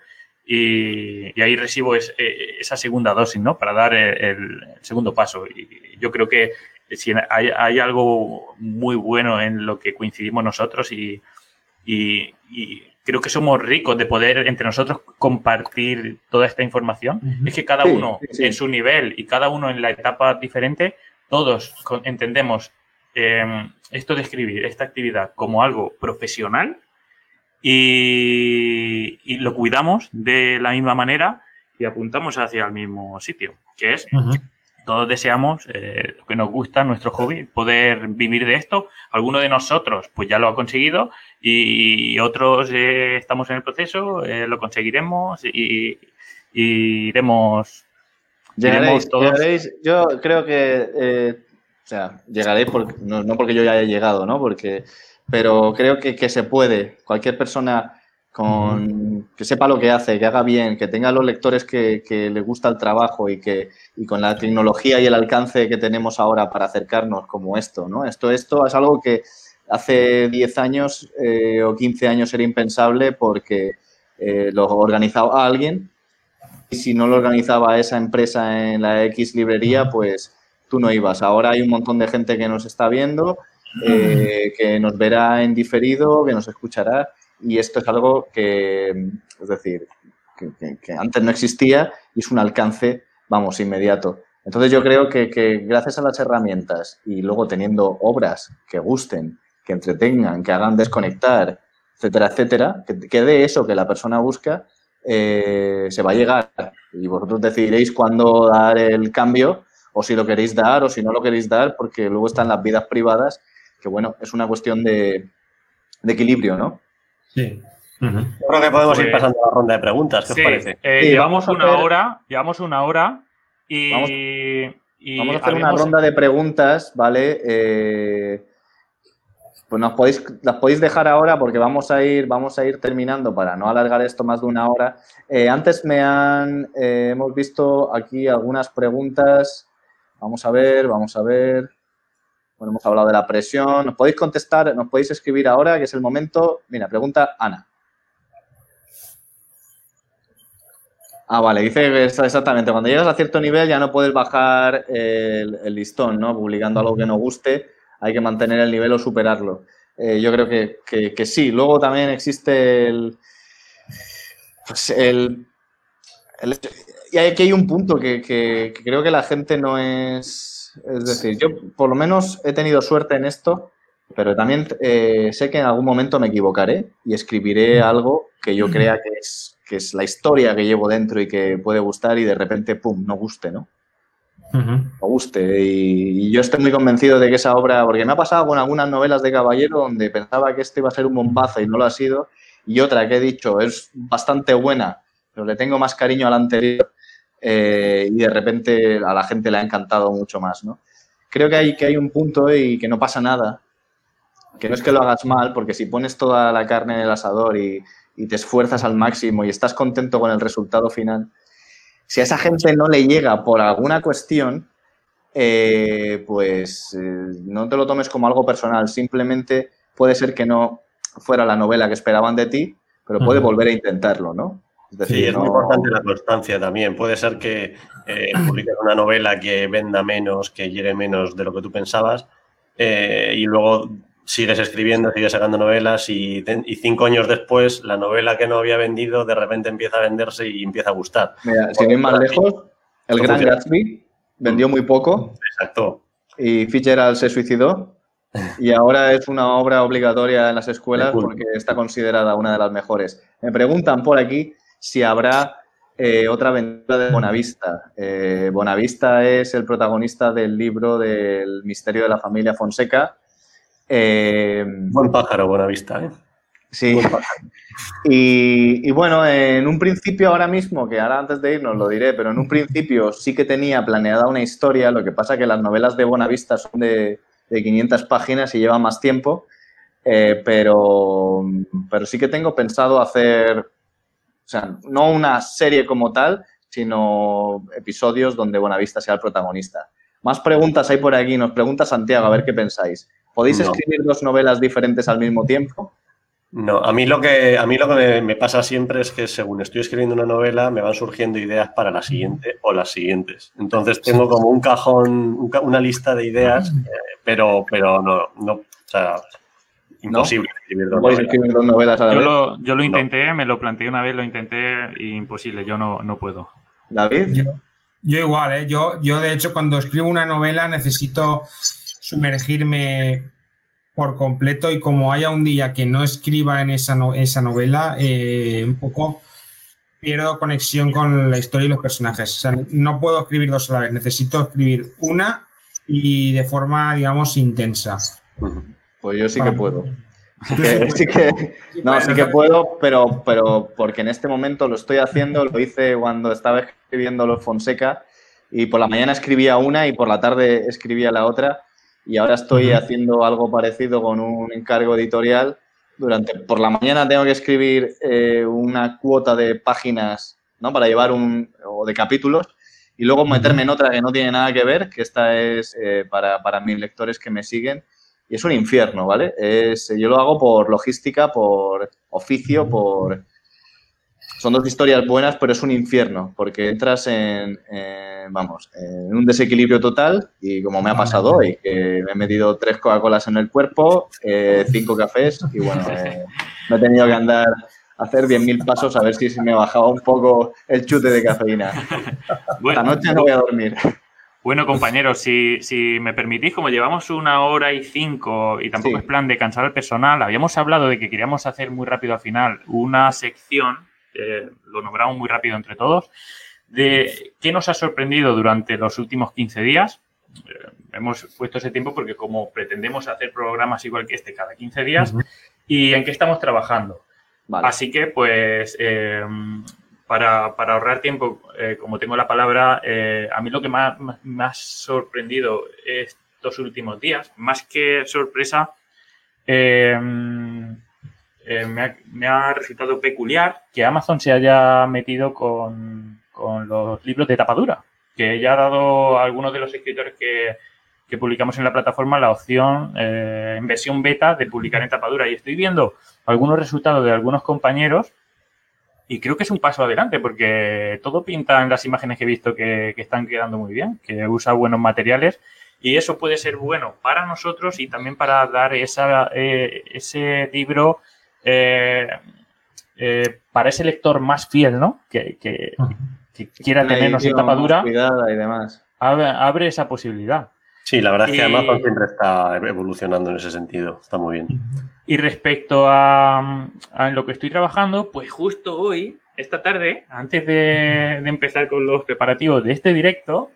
Y, ahí recibo eh, esa segunda dosis, ¿no? Para dar el, el, segundo paso. Y yo creo que si hay, algo muy bueno en lo que coincidimos nosotros y, creo que somos ricos de poder entre nosotros compartir toda esta información. Es que cada uno en su nivel y cada uno en la etapa diferente, todos entendemos em, esto de escribir, esta actividad como algo profesional y, lo cuidamos de la misma manera y apuntamos hacia el mismo sitio, que es todos deseamos eh, lo que nos gusta, nuestro hobby, poder vivir de esto. Alguno de nosotros pues ya lo ha conseguido y otros eh, estamos en el proceso, eh, lo conseguiremos y, iremos, llegaréis, todos. yo creo que, o sea, llegaréis no, porque yo ya haya llegado, ¿no? Porque, pero creo que, que se puede. Cualquier persona con que sepa lo que hace, que haga bien, que tenga los lectores que, le gusta el trabajo y que con la tecnología y el alcance que tenemos ahora para acercarnos como esto, ¿no? Esto, esto es algo que hace 10 años eh, o 15 años era impensable porque eh, lo organizaba alguien y si no lo organizaba esa empresa en la X librería, pues tú no ibas. Ahora hay un montón de gente que nos está viendo, eh, que nos verá en diferido, que nos escuchará y esto es algo que, es decir, que, antes no existía y es un alcance, vamos, inmediato. Entonces yo creo que, gracias a las herramientas y luego teniendo obras que gusten, que entretengan, que hagan desconectar, etcétera, etcétera, que, de eso que la persona busca, eh, se va a llegar. Y vosotros decidiréis cuándo dar el cambio, o si lo queréis dar, o si no lo queréis dar, porque luego están las vidas privadas, que bueno, es una cuestión de equilibrio, ¿no? Sí. Yo creo que podemos ir pues pasando a la ronda de preguntas. ¿Qué os parece? Eh, llevamos una hora, llevamos una hora y. Vamos, a hacer una ronda de preguntas, ¿vale? Eh, pues nos podéis, las podéis dejar ahora porque vamos a ir, vamos a ir terminando para no alargar esto más de una hora. Eh, antes me han, hemos visto aquí algunas preguntas. Vamos a ver, vamos a ver. Bueno, hemos hablado de la presión. Nos podéis contestar, nos podéis escribir ahora, que es el momento. Mira, pregunta Ana. Ah, vale, dice exactamente, cuando llegas a cierto nivel ya no puedes bajar el, listón, ¿no? Publicando algo que no guste, hay que mantener el nivel o superarlo. Eh, yo creo que, sí. Luego también existe el, pues el, y aquí hay un punto que creo que la gente no es es decir, yo por lo menos he tenido suerte en esto, pero también eh, sé que en algún momento me equivocaré y escribiré algo que yo crea que es, que es la historia que llevo dentro y que puede gustar y de repente, ¡pum!, no guste, ¿no? No guste. Y, yo estoy muy convencido de que esa obra, porque me ha pasado con algunas novelas de Caballero donde pensaba que este iba a ser un bombazo y no lo ha sido, y otra que he dicho es bastante buena, pero le tengo más cariño a la anterior eh, y de repente a la gente le ha encantado mucho más, ¿no? Creo que hay, que hay un punto y que no pasa nada, que no es que lo hagas mal, porque si pones toda la carne en el asador y, te esfuerzas al máximo y estás contento con el resultado final, si a esa gente no le llega por alguna cuestión, eh, pues eh, no te lo tomes como algo personal, simplemente puede ser que no fuera la novela que esperaban de ti, pero puede volver a intentarlo, ¿no? Sí, es muy importante la constancia también. Puede ser que eh, publiques una novela que venda menos, que llegue menos de lo que tú pensabas, eh, y luego sigues escribiendo, sigues sacando novelas y, cinco años después la novela que no había vendido de repente empieza a venderse y empieza a gustar. Mira, sin ir más lejos, El Gran Gatsby vendió muy poco. Exacto. Y Fitzgerald se suicidó. Y ahora es una obra obligatoria en las escuelas porque está considerada una de las mejores. Me preguntan por aquí si habrá eh, otra aventura de Bonavista. Eh, Bonavista es el protagonista del libro del misterio de la familia Fonseca. Eh, Buen pájaro, Bonavista, ¿eh? Sí. Y, y, bueno, en un principio ahora mismo, que ahora antes de irnos lo diré, pero en un principio sí que tenía planeada una historia, lo que pasa que las novelas de Bonavista son de, de 500 páginas y llevan más tiempo, pero, pero sí que tengo pensado hacer o sea, no una serie como tal, sino episodios donde Buenavista sea el protagonista. Más preguntas hay por aquí. Nos pregunta Santiago, a ver qué pensáis. ¿Podéis escribir dos novelas diferentes al mismo tiempo? No, a mí lo que, a mí lo que me, pasa siempre es que según estoy escribiendo una novela me van surgiendo ideas para la siguiente o las siguientes. Entonces tengo como un cajón, una lista de ideas, eh, pero, pero no, no, o sea, Imposible escribir dos novelas. a la yo, vez? Lo, yo lo intenté, me lo planteé una vez, lo intenté y imposible, yo no, no puedo. ¿David? Yo, yo igual, ¿eh? yo, yo de hecho cuando escribo una novela necesito sumergirme por completo y como haya un día que no escriba en esa, esa novela, eh, un poco pierdo conexión con la historia y los personajes. O sea, no puedo escribir dos a la vez, necesito escribir una y de forma, digamos, intensa. Pues yo sí que puedo. Sí que, no, sí que puedo, pero, pero porque en este momento lo estoy haciendo, lo hice cuando estaba escribiendo los Fonseca y por la mañana escribía una y por la tarde escribía la otra y ahora estoy haciendo algo parecido con un encargo editorial durante, por la mañana tengo que escribir eh, una cuota de páginas, ¿no? Para llevar un, o de capítulos y luego meterme en otra que no tiene nada que ver, que esta es eh, para, para, mis lectores que me siguen. Y es un infierno, ¿vale? Es, yo lo hago por logística, por oficio, por... Son dos historias buenas, pero es un infierno, porque entras en, vamos, en un desequilibrio total y como me ha pasado hoy, que me he metido tres Coca-Colas en el cuerpo, eh, cinco cafés y bueno, eh, me he tenido que andar hacer 10.000 pasos a ver si me bajaba un poco el chute de cafeína. Esta noche no voy a dormir. Bueno, compañeros, si, si, me permitís, como llevamos una hora y cinco y tampoco es plan de cansar al personal, habíamos hablado de que queríamos hacer muy rápido al final una sección, lo nombramos muy rápido entre todos, de qué nos ha sorprendido durante los últimos 15 días. Eh, hemos puesto ese tiempo porque como pretendemos hacer programas igual que este cada 15 días, y en qué estamos trabajando. Así que, pues, eh, para, ahorrar tiempo, eh, como tengo la palabra, eh, a mí lo que más me ha sorprendido estos últimos días, más que sorpresa, me ha, resultado peculiar que Amazon se haya metido con, los libros de tapadura, que ya ha dado a algunos de los escritores que, que publicamos en la plataforma la opción en versión beta de publicar en tapadura. Y estoy viendo algunos resultados de algunos compañeros y creo que es un paso adelante porque todo pinta en las imágenes que he visto que, están quedando muy bien, que usa buenos materiales y eso puede ser bueno para nosotros y también para dar esa, eh, ese libro eh, eh, para ese lector más fiel, ¿no? Que, quiera tenernos en tapadura. y demás. abre esa posibilidad. Sí, la verdad es que Amazon siempre está evolucionando en ese sentido. Está muy bien. Y respecto a, lo que estoy trabajando, pues justo hoy, esta tarde, antes de, empezar con los preparativos de este directo,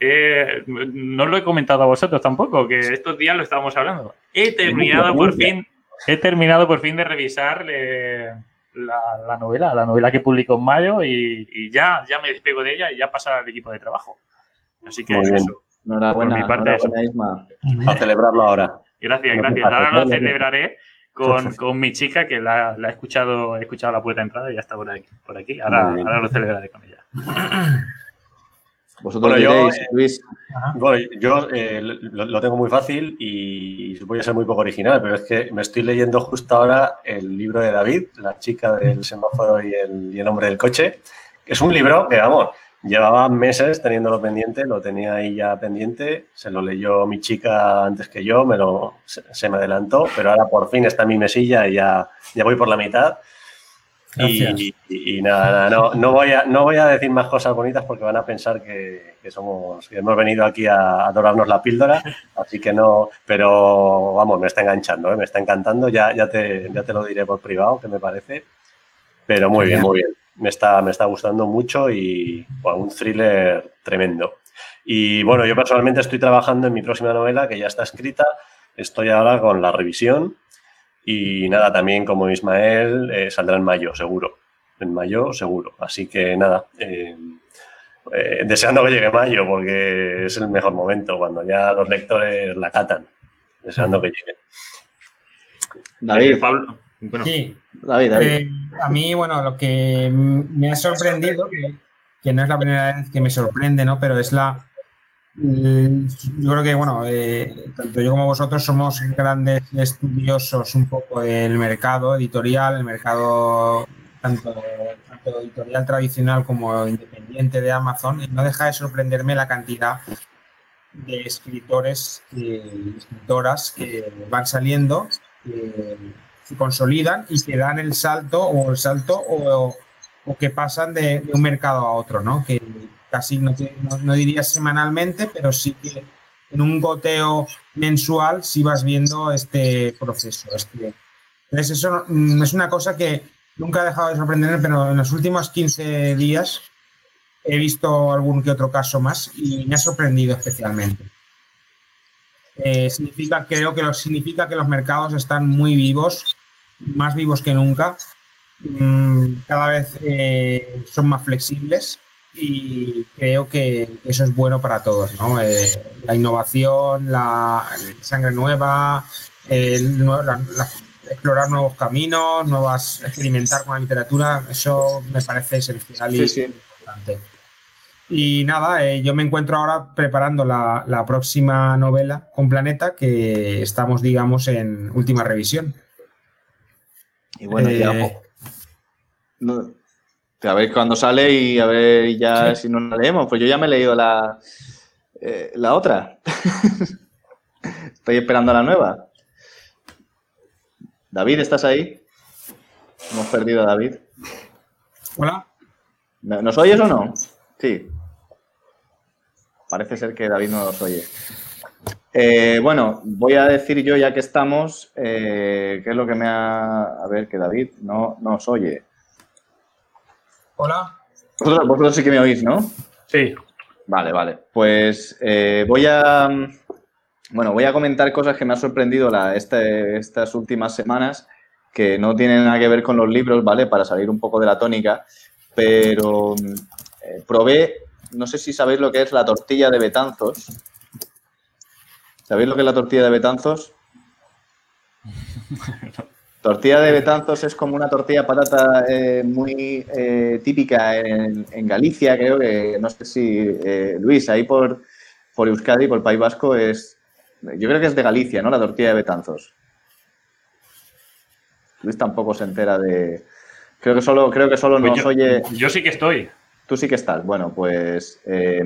eh, no lo he comentado a vosotros tampoco, que estos días lo estábamos hablando. He terminado por fin, he terminado por fin de revisar eh, la, novela, la novela que publicó en mayo y, ya, ya me despego de ella y ya pasa al equipo de trabajo. Así que eso. Enhorabuena, mi parte A celebrarlo ahora. Gracias, gracias. Ahora lo celebraré con, con mi chica que la, la, he escuchado, he escuchado la puerta de entrada y ya está por aquí. Por aquí. Ahora, ahora lo celebraré con ella. Vosotros bueno, yo, Luis. Bueno, yo eh, lo, tengo muy fácil y voy a ser muy poco original, pero es que me estoy leyendo justo ahora el libro de David, La chica del semáforo y el, y el hombre del coche. Es un libro que, vamos, Llevaba meses teniéndolo pendiente, lo tenía ahí ya pendiente, se lo leyó mi chica antes que yo, me lo, se, me adelantó, pero ahora por fin está en mi mesilla y ya, ya voy por la mitad. Y, nada, no, no, voy a, no voy a decir más cosas bonitas porque van a pensar que, somos, que hemos venido aquí a adorarnos la píldora, así que no, pero vamos, me está enganchando, ¿eh? me está encantando, ya, ya, te, ya te lo diré por privado, que me parece, pero muy bien, muy bien me está, me está gustando mucho y un thriller tremendo. Y bueno, yo personalmente estoy trabajando en mi próxima novela que ya está escrita. Estoy ahora con la revisión y nada, también como Ismael eh, saldrá en mayo, seguro. En mayo, seguro. Así que nada, eh, eh, deseando que llegue mayo porque es el mejor momento cuando ya los lectores la catan. Deseando que llegue. David, Pablo. Sí. Eh, a mí, bueno, lo que me ha sorprendido, que, no es la primera vez que me sorprende, ¿no? Pero es la. Yo creo que, bueno, eh, tanto yo como vosotros somos grandes estudiosos un poco del mercado editorial, el mercado tanto, editorial tradicional como independiente de Amazon, y no deja de sorprenderme la cantidad de escritores y escritoras que van saliendo se consolidan y que dan el salto o el salto o, que pasan de, un mercado a otro, ¿no? Que casi no, no, diría semanalmente, pero sí que en un goteo mensual sí vas viendo este proceso. Este. Entonces, eso no, es una cosa que nunca ha dejado de sorprenderme, pero en los últimos 15 días he visto algún que otro caso más y me ha sorprendido especialmente. Eh, significa, creo que lo, significa que los mercados están muy vivos, más vivos que nunca. Mm, cada vez eh, son más flexibles y creo que eso es bueno para todos. ¿no? Eh, la innovación, la sangre nueva, el, explorar nuevos caminos, nuevas, experimentar con la literatura, eso me parece esencial y importante. Y nada, eh, yo me encuentro ahora preparando la, próxima novela con Planeta, que estamos, digamos, en última revisión. Y bueno, ya. Eh, a ver cuándo sale y a ver ya si nos la leemos. Pues yo ya me he leído la, eh, la otra. Estoy esperando la nueva. David, ¿estás ahí? Hemos perdido a David. Hola. ¿Nos oyes o no? Sí. Parece ser que David no nos oye. Eh, bueno, voy a decir yo, ya que estamos, eh, qué es lo que me ha... A ver, que David no nos oye. Hola. Vosotros, sí que me oís, ¿no? Sí. Vale, vale. Pues eh, voy a... Bueno, voy a comentar cosas que me han sorprendido este, estas últimas semanas que no tienen nada que ver con los libros, ¿vale? Para salir un poco de la tónica, pero probé no sé si sabéis lo que es la tortilla de Betanzos. ¿Sabéis lo que es la tortilla de Betanzos? Tortilla de Betanzos es como una tortilla patata eh, muy eh, típica en, Galicia, creo que, no sé si, eh, Luis, ahí por, por Euskadi, por el País Vasco, es, yo creo que es de Galicia, ¿no? La tortilla de Betanzos. Luis tampoco se entera de... Creo que solo, creo que solo pues nos oye... Yo sí que estoy. Tú sí que estás. Bueno, pues. Eh,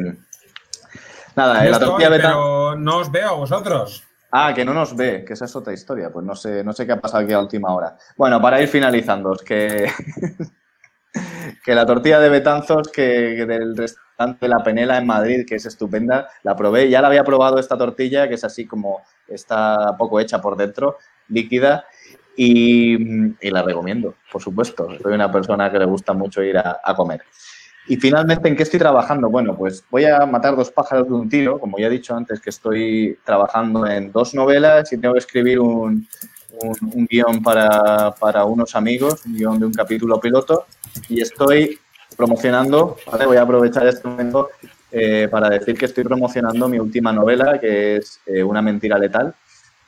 nada, la tortilla beta. Pero no os veo a vosotros. Ah, que no nos ve, que esa es otra historia. Pues no sé, no sé qué ha pasado aquí a última hora. Bueno, para ir finalizando, es que. que la tortilla de Betanzos, que, del restaurante La Penela en Madrid, que es estupenda, la probé. Ya la había probado esta tortilla, que es así como está poco hecha por dentro, líquida. Y, la recomiendo, por supuesto. Soy una persona que le gusta mucho ir a comer. Y finalmente, ¿en qué estoy trabajando? Bueno, pues voy a matar dos pájaros de un tiro. Como ya he dicho antes, que estoy trabajando en dos novelas y tengo que escribir un, un, guion para, para, unos amigos, un guion de un capítulo piloto. Y estoy promocionando, voy a aprovechar este momento eh, para decir que estoy promocionando mi última novela, que es eh, Una mentira letal,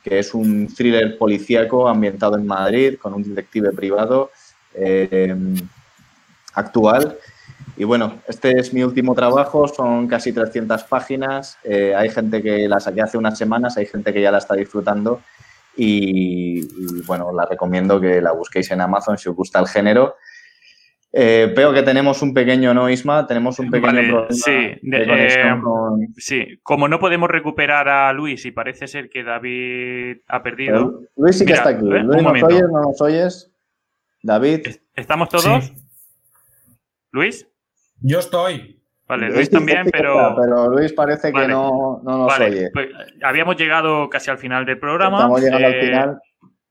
que es un thriller policíaco ambientado en Madrid con un detective privado eh, actual y bueno, este es mi último trabajo, son casi 300 páginas. Eh, hay gente que la saqué hace unas semanas, hay gente que ya la está disfrutando. Y, bueno, la recomiendo que la busquéis en Amazon si os gusta el género. Eh, veo que tenemos un pequeño, ¿no, Isma? Tenemos un pequeño problema sí, eh, sí, como no podemos recuperar a Luis y parece ser que David ha perdido. Luis sí que está aquí. Luis, ¿nos oyes? ¿No nos oyes? David. ¿Estamos todos? ¿Luis? Yo estoy. Vale, Luis también, pero. Pero Luis parece que no, no nos oye. Pues, habíamos llegado casi al final del programa. Estamos llegando al eh, final.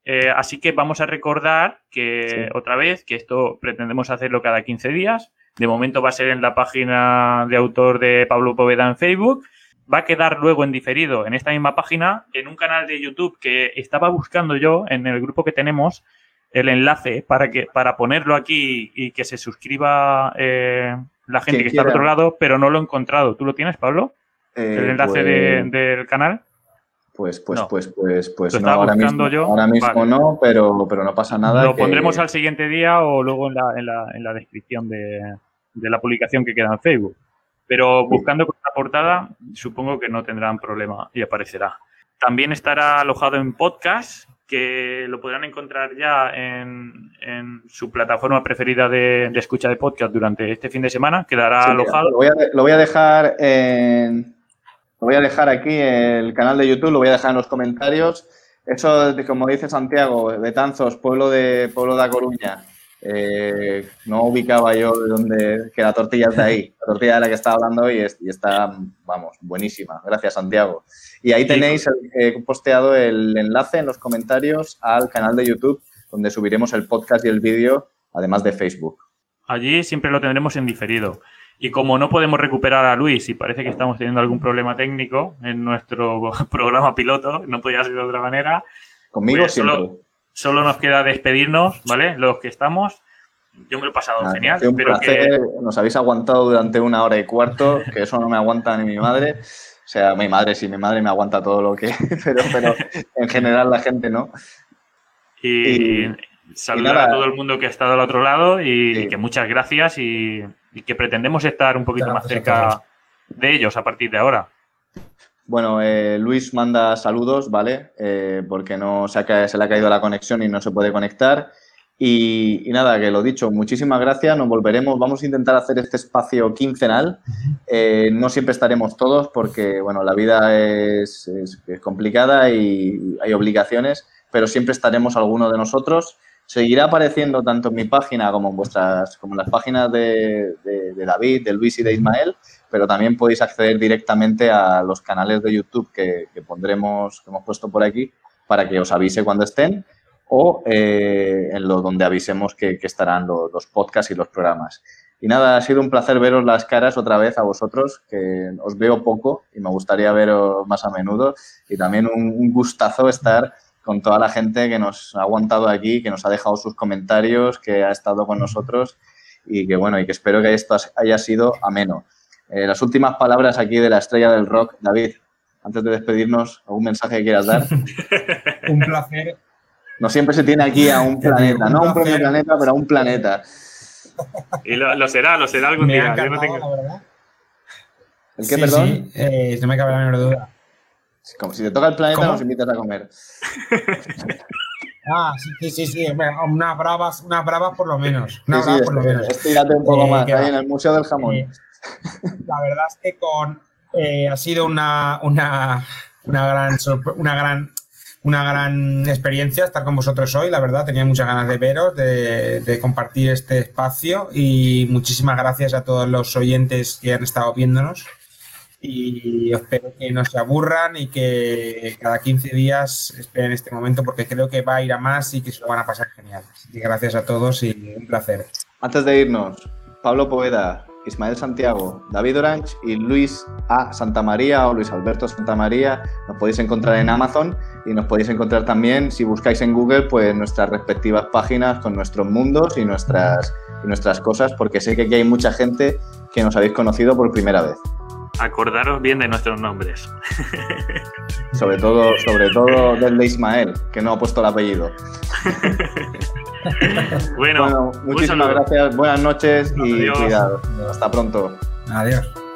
Eh, así que vamos a recordar que otra vez que esto pretendemos hacerlo cada 15 días. De momento va a ser en la página de autor de Pablo Poveda en Facebook. Va a quedar luego en diferido en esta misma página, en un canal de YouTube que estaba buscando yo en el grupo que tenemos el enlace para que para ponerlo aquí y que se suscriba eh, la gente que, está al otro lado, pero no lo he encontrado. ¿Tú lo tienes, Pablo? ¿El eh, enlace pues del canal? Pues, pues, pues, pues, pues no, ahora mismo, yo? ahora mismo no, pero, pero no pasa nada. Lo pondremos al siguiente día o luego en la, en la, en la descripción de, de, la publicación que queda en Facebook. Pero buscando con la portada, supongo que no tendrán problema y aparecerá. También estará alojado en podcast, que lo podrán encontrar ya en, su plataforma preferida de, escucha de podcast durante este fin de semana. Quedará alojado. Lo voy, a, dejar en, lo voy a dejar aquí el canal de YouTube, lo voy a dejar en los comentarios. Eso, como dice Santiago, Betanzos, pueblo de pueblo de Coruña. Eh, no ubicaba yo de dónde, que la tortilla está ahí. La tortilla de la que estaba hablando hoy y está, vamos, buenísima. Gracias, Santiago. Y ahí tenéis he posteado el enlace en los comentarios al canal de YouTube donde subiremos el podcast y el vídeo, además de Facebook. Allí siempre lo tendremos en diferido. Y como no podemos recuperar a Luis y parece que estamos teniendo algún problema técnico en nuestro programa piloto, no podía ser de otra manera. Conmigo pues siempre. Solo, nos queda despedirnos, ¿vale? Los que estamos. Yo me lo he pasado genial. Nos habéis aguantado durante una hora y cuarto, que eso no me aguanta ni mi madre. O sea, mi madre sí, mi madre me aguanta todo lo que... Pero, pero en general la gente no. Y, saludar a todo el mundo que ha estado al otro lado y, que muchas gracias y, que pretendemos estar un poquito más cerca de ellos a partir de ahora. Bueno, eh, Luis manda saludos, ¿vale? Eh, porque no se, se, le ha caído la conexión y no se puede conectar. Y, nada, que lo dicho, muchísimas gracias, nos volveremos, vamos a intentar hacer este espacio quincenal. Eh, no siempre estaremos todos porque, bueno, la vida es, es, complicada y hay obligaciones, pero siempre estaremos algunos de nosotros. Seguirá apareciendo tanto en mi página como en vuestras, como en las páginas de, de David, de Luis y de Ismael pero también podéis acceder directamente a los canales de YouTube que, pondremos, que hemos puesto por aquí, para que os avise cuando estén o eh, en lo donde avisemos que, estarán los, podcasts y los programas. Y nada, ha sido un placer veros las caras otra vez a vosotros, que os veo poco y me gustaría veros más a menudo. Y también un, gustazo estar con toda la gente que nos ha aguantado aquí, que nos ha dejado sus comentarios, que ha estado con nosotros y que bueno, y que espero que esto haya sido ameno. Eh, las últimas palabras aquí de la estrella del rock, David, antes de despedirnos, ¿algún mensaje que quieras dar? un placer. No siempre se tiene aquí a un planeta, no a un propio planeta, pero a un planeta. Y lo, será, lo será algún día. Yo no tengo... la verdad. ¿El qué, perdón? Sí, eh, no me cabe la menor duda. Como si te toca el planeta, nos invitas a comer. Ah, sí, sí, sí, unas bravas, unas bravas por lo menos. Unas bravas por lo menos. Estírate un poco eh, más, ahí en el Museo del Jamón. la verdad es que con, eh, ha sido una, una, una, gran, una, gran, una gran experiencia estar con vosotros hoy. La verdad, tenía muchas ganas de veros, de, compartir este espacio y muchísimas gracias a todos los oyentes que han estado viéndonos. Y espero que no se aburran y que cada 15 días esperen este momento porque creo que va a ir a más y que se lo van a pasar genial. Y gracias a todos y un placer. Antes de irnos, Pablo Poveda, Ismael Santiago, David Orange y Luis A. Santamaría o Luis Alberto Santamaría. Nos podéis encontrar en Amazon y nos podéis encontrar también, si buscáis en Google, pues nuestras respectivas páginas con nuestros mundos y nuestras, y nuestras cosas, porque sé que aquí hay mucha gente que nos habéis conocido por primera vez. Acordaros bien de nuestros nombres. Sobre todo, sobre todo del de Ismael, que no ha puesto el apellido. bueno, muchísimas gracias, buenas noches y cuidado. Hasta pronto. Adiós.